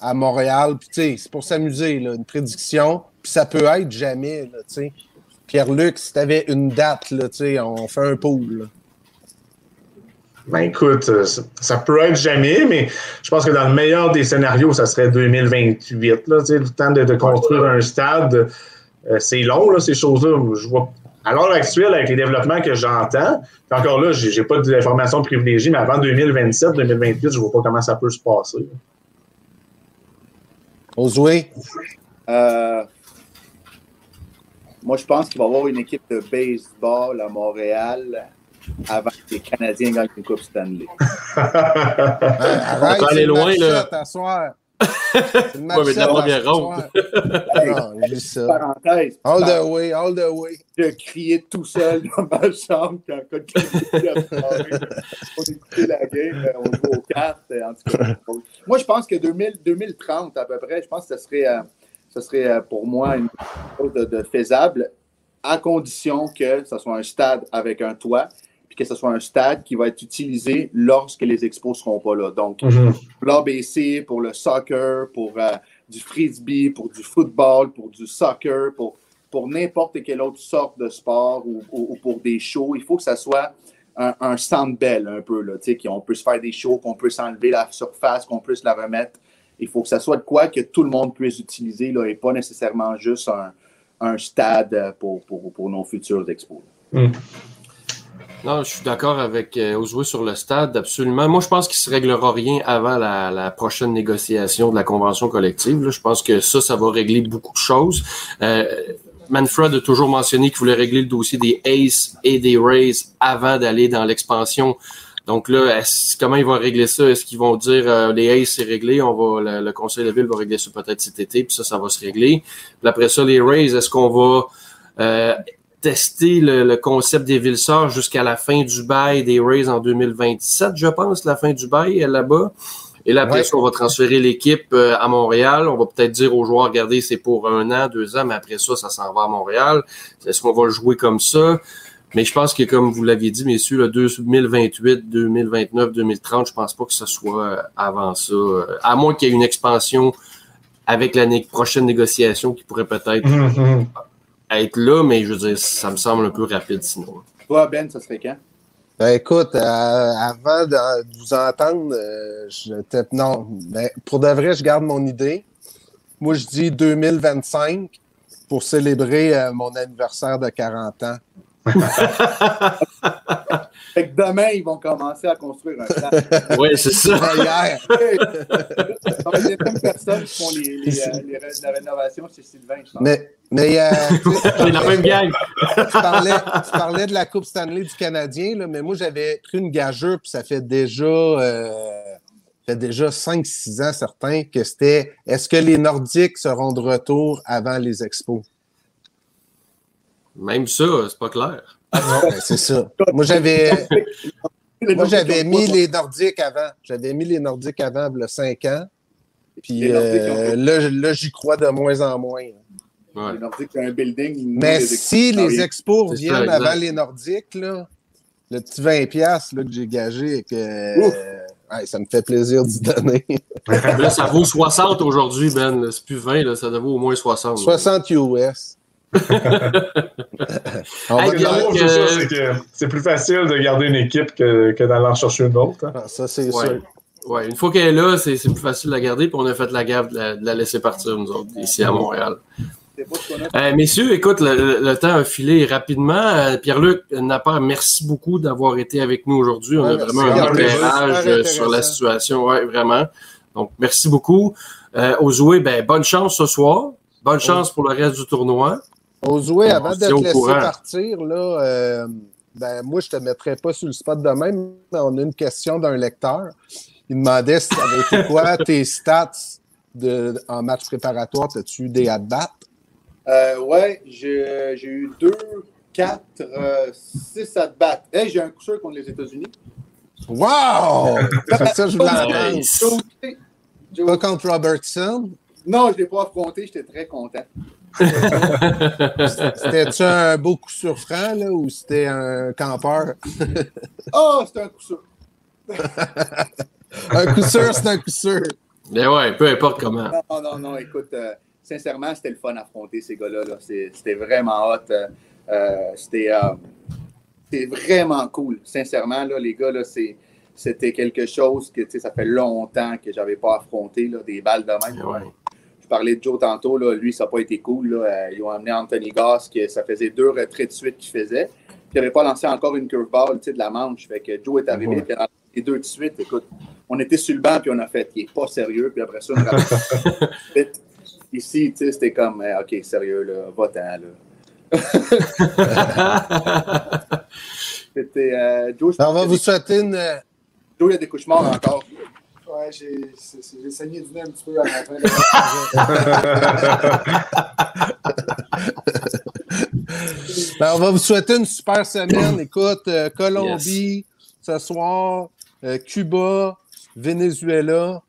à Montréal? c'est pour s'amuser, une prédiction. Puis ça peut être jamais, tu sais. Pierre-Luc, si tu avais une date, là, tu sais, on fait un pool. Ben écoute, euh, ça, peut être jamais, mais je pense que dans le meilleur des scénarios, ça serait 2028. Là, le temps de, construire un stade, euh, c'est long, là, ces choses-là. Je vois à l'heure actuelle, avec les développements que j'entends, encore là, j'ai pas d'informations privilégiées, mais avant 2027, 2028, je vois pas comment ça peut se passer. Osoué? Euh, moi, je pense qu'il va y avoir une équipe de baseball à Montréal avant que les Canadiens gagnent une Coupe Stanley. arrête, On va aller loin, là. C'est le match la première ronde. non, juste ça. Parenthèse. All the way, all the way. Je criais tout seul dans ma chambre quand le On écoutait la game, on joue aux cartes. En tout cas. Moi, je pense que 2000, 2030 à peu près, je pense que ce serait... Euh, ce serait euh, pour moi une chose de, faisable, à condition que ce soit un stade avec un toit, puis que ce soit un stade qui va être utilisé lorsque les expos ne seront pas là. Donc, mhm. pour l'ABC, pour le soccer, pour euh, du frisbee, pour du football, pour du soccer, pour, pour n'importe quelle autre sorte de sport ou, pour des shows, il faut que ça soit un, un belle un peu, là, qu'on peut se faire des shows, qu'on peut s'enlever la surface, qu'on puisse la remettre il faut que ça soit de quoi que tout le monde puisse utiliser là, et pas nécessairement juste un, stade pour, nos futurs expos. Hmm. Non, je suis d'accord avec euh, sur le stade, absolument. Moi, je pense qu'il ne se réglera rien avant la, prochaine négociation de la convention collective. Je pense que ça, ça va régler beaucoup de choses. Euh, Manfred a toujours mentionné qu'il voulait régler le dossier des Aces et des Rays avant d'aller dans l'expansion donc là, comment ils vont régler ça? Est-ce qu'ils vont dire euh, les Aces, c'est réglé, on va le, conseil de ville va régler ça peut-être cet été, puis ça, ça va se régler. Puis après ça, les Rays, est-ce qu'on va euh, tester le, concept des villes sœurs jusqu'à la fin du bail des Rays en 2027, je pense, la fin du bail là-bas? Et là, après ça, on va transférer l'équipe euh, à Montréal. On va peut-être dire aux joueurs, regardez, c'est pour un an, deux ans, mais après ça, ça s'en va à Montréal. Est-ce qu'on va le jouer comme ça? Mais je pense que, comme vous l'aviez dit, messieurs, le 2028, 2029, 2030, je pense pas que ce soit avant ça. À moins qu'il y ait une expansion avec la prochaine négociation qui pourrait peut-être mm-hmm. être là, mais je veux dire, ça me semble un peu rapide sinon. Toi, Ben, ça serait quand? Ben, écoute, euh, avant de, vous entendre, euh, je, non, ben, pour de vrai, je garde mon idée. Moi, je dis 2025 pour célébrer euh, mon anniversaire de 40 ans. fait que demain, ils vont commencer à construire un plan. oui, c'est ça. Hier. les mêmes personnes qui font les, les, les, la rénovation chez Sylvain, je pense. Mais, mais euh, la même gang. tu, parlais, tu, parlais, de la Coupe Stanley du Canadien, là, mais moi, j'avais pris une gageure, puis ça fait déjà. Euh, fait déjà 5-6 ans certains que c'était est-ce que les Nordiques seront de retour avant les expos? Même ça, c'est pas clair. Ah, c'est ça. Moi, j'avais. Moi, j'avais mis les Nordiques avant. J'avais mis les Nordiques avant, il y a 5 ans. Puis euh, là, j'y crois de moins en moins. Les Nordiques, c'est un building. Mais si les expos viennent avant les Nordiques, là, le petit 20$ là, que j'ai gagé, que, ça me fait plaisir d'y donner. là, ça vaut 60 aujourd'hui, Ben. C'est plus 20, là, ça vaut au moins 60. 60 US. C'est plus facile de garder une équipe que, que d'aller en chercher une autre. Hein. Ah, ça, c'est sûr. Ouais, une fois qu'elle est là, c'est plus facile de la garder, puis on a fait la gaffe de la, laisser partir, nous autres, ici à Montréal. Euh, messieurs, écoute, le, temps a filé rapidement. Euh, Pierre-Luc Napper, merci beaucoup d'avoir été avec nous aujourd'hui. On a vraiment un éclairage sur la situation, ouais, vraiment. Donc, merci beaucoup. Euh, Ozoué, ben, bonne chance ce soir. Bonne chance pour le reste du tournoi. Ozoué, avant de te laisser partir, là, euh, ben, moi, je ne te mettrai pas sur le spot de même. On a une question d'un lecteur. Il demandait si ça avait été quoi tes stats de, en match préparatoire. As-tu eu des at-bats? Euh, ouais, j'ai eu 2, 4, 6 at-bats. Hey, j'ai un coup sûr contre les États-Unis. Wow! ça, je voulais. Pas contre Robertson? Non, je ne l'ai pas affronté. J'étais très content. C'était-tu un beau coup sur franc là, ou c'était un campeur? oh, c'était un coup sûr. un coup sûr, c'est un coup sûr. Mais ouais, peu importe comment. Non, non, non, écoute, euh, sincèrement, c'était le fun d'affronter ces gars-là. -là, c'était vraiment hot. Euh, euh, c'était vraiment cool. Sincèrement, là, les gars, là, c'était quelque chose que ça fait longtemps que j'avais pas affronté, là, des balles de même. Ouais parlais de Joe tantôt, là, lui, ça n'a pas été cool. Là. Euh, ils ont amené Anthony Goss, que ça faisait deux retraits de suite qu'il faisait. Puis il n'avait pas lancé encore une curveball de la manche. Fait que Joe est arrivé, puis les deux de suite. Écoute, on était sur le banc, puis on a fait, il n'est pas sérieux. Puis après ça, on a Ici, c'était comme, eh, OK, sérieux, là, va-t'en, là. c'était, euh, Joe, on va vous souhaiter une. Joe, il y a des cauchemars encore. Ouais, j'ai saigné du nez un petit peu à la fin. ben, on va vous souhaiter une super semaine. Écoute, euh, Colombie ce soir, euh, Cuba, Venezuela.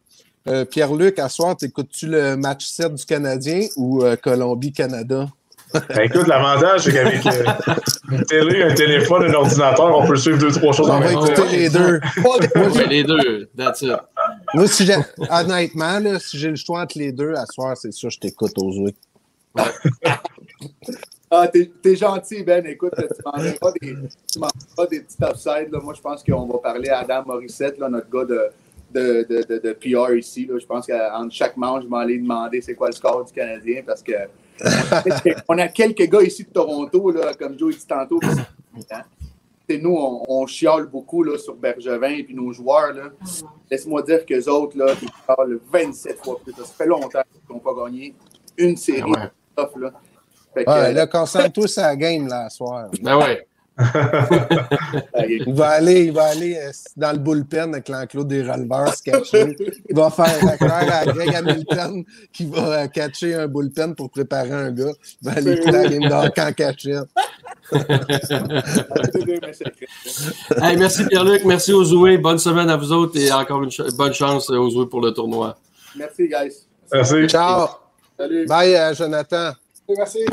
Euh, Pierre-Luc, à soir, écoutes-tu le match 7 du Canadien ou Colombie-Canada? Ben, écoute, l'avantage, c'est qu'avec euh, une télé, un téléphone, un ordinateur, on peut suivre deux, trois choses on en même temps. On va écouter les deux. les deux, that's it. Moi, si honnêtement, là, si j'ai le choix entre les deux, à soir, c'est sûr, je t'écoute aux yeux. ah, t'es gentil, Ben. Écoute, tu m'enverras pas des, pas des petits upsides. Là. Moi, je pense qu'on va parler à Adam Morissette, là, notre gars de, de, de, de, PR ici. Je pense qu'en chaque manche, je vais aller demander c'est quoi le score du Canadien parce que on a quelques gars ici de Toronto, là, comme Joe dit tantôt. Nous, on, on, chiale beaucoup là, sur Bergevin et puis nos joueurs. Laisse-moi dire qu'eux autres, là, ils parlent 27 fois plus. Ça fait longtemps qu'ils n'ont pas gagné une série ah ouais. de là. Fait que, ouais, là, concentre-tous à la game là, ce soir. Ben ouais. il va aller, il va aller euh, dans le bullpen avec l'enclos des releveurs se cacher. Il va faire clair à Greg Hamilton qui va euh, catcher un bullpen pour préparer un gars. Il va aller la game d'hockey cachette. hey, merci Pierre-Luc, merci aux joueurs. Bonne semaine à vous autres et encore une ch bonne chance aux joueurs pour le tournoi. Merci, guys. Merci. Ciao. Salut. Bye, euh, Jonathan. Merci.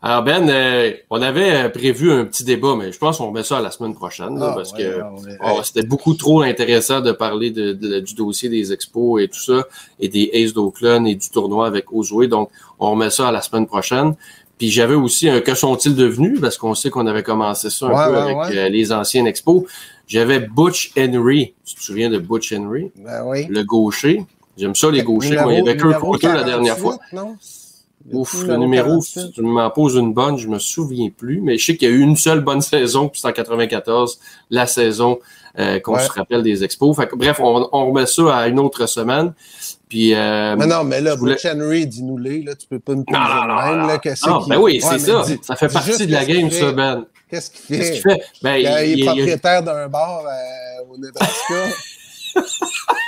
Alors Ben, euh, on avait euh, prévu un petit débat, mais je pense qu'on met ça à la semaine prochaine là, Ah, parce ouais, que ouais, oh, c'était beaucoup trop intéressant de parler de, de- du dossier des expos et tout ça, et des Aces d'Oakland et du tournoi avec Ozoué. Donc, on remet ça à la semaine prochaine. Puis j'avais aussi un que sont-ils devenus? Parce qu'on sait qu'on avait commencé ça un Ouais, peu avec euh, les anciennes expos. J'avais Butch Henry. Tu te souviens de Butch Henry, Ben oui. le gaucher. J'aime ça les gauchers. Numéro- Moi, il y avait Kurt la dernière 48, fois. Non? Ouf, le numéro, 48. si tu m'en poses une bonne, je me souviens plus, mais je sais qu'il y a eu une seule bonne saison, puis c'est en 94, la saison euh, qu'on Ouais. se rappelle des expos. Fait que, bref, on, on remet ça à une autre semaine. Puis, euh, Mais non, mais là, voulais- Butch Henry, dis-nous-les, là, tu peux pas nous non, même, là, qu'est-ce ah, qu'il- ben oui, Ouais, c'est ça. dis- ça fait partie de la game, ça. Ben. Qu'est-ce qu'il fait? fait? Ben, Il, il, est il- propriétaire d'un bar euh, au Nebraska.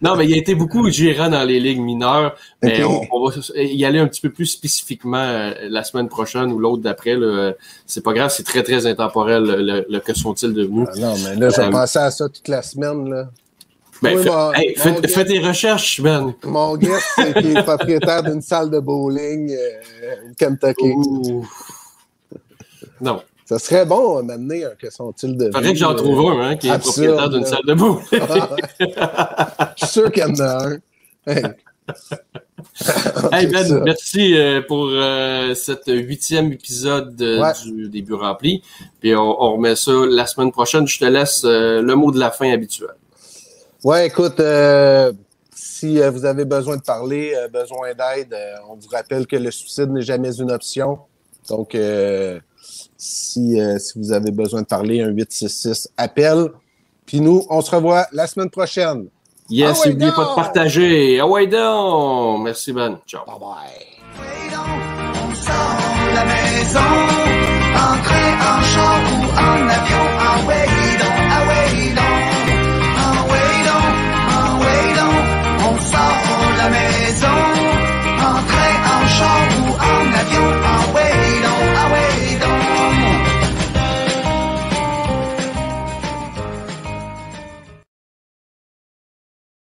non, mais il a été beaucoup gérant dans les ligues mineures. Mais on, on va y aller un petit peu plus spécifiquement euh, la semaine prochaine ou l'autre d'après. là. C'est pas grave, c'est très, très intemporel, le, le- que sont-ils devenus. Ah non, mais là, j'ai Euh, pensé à ça toute la semaine. Là. Ben, Oui, fais, mon- hey, mon fais- gars. fais tes recherches, Ben. Mon guest, c'est qu'il est propriétaire d'une salle de bowling euh, au Kentucky. Ouh. Non. Ça serait bon à m'amener un que sont-ils de. Faudrait que j'en trouve un, hein, qui est absurde, propriétaire d'une salle de boue. Je suis sûr qu'il y en a un. Hey. Ben, merci euh, pour euh, cet huitième épisode euh, Ouais. du début rempli. Puis on, on remet ça la semaine prochaine. Je te laisse euh, le mot de la fin habituel. Ouais, écoute, euh, si euh, vous avez besoin de parler, euh, besoin d'aide, euh, on vous rappelle que le suicide n'est jamais une option. Donc, euh, si, euh, si vous avez besoin de parler, un 866 appel. Puis nous, on se revoit la semaine prochaine. Yes, ah n'oubliez pas de partager. Ah ouais, donc! Merci, Ben. Ciao. Bye bye. On sort de la maison, en train, en char ou en avion. Ah ouais, donc, ah ouais, donc. Ah ouais. Ah, on sort de la maison, en train, en char ou en avion.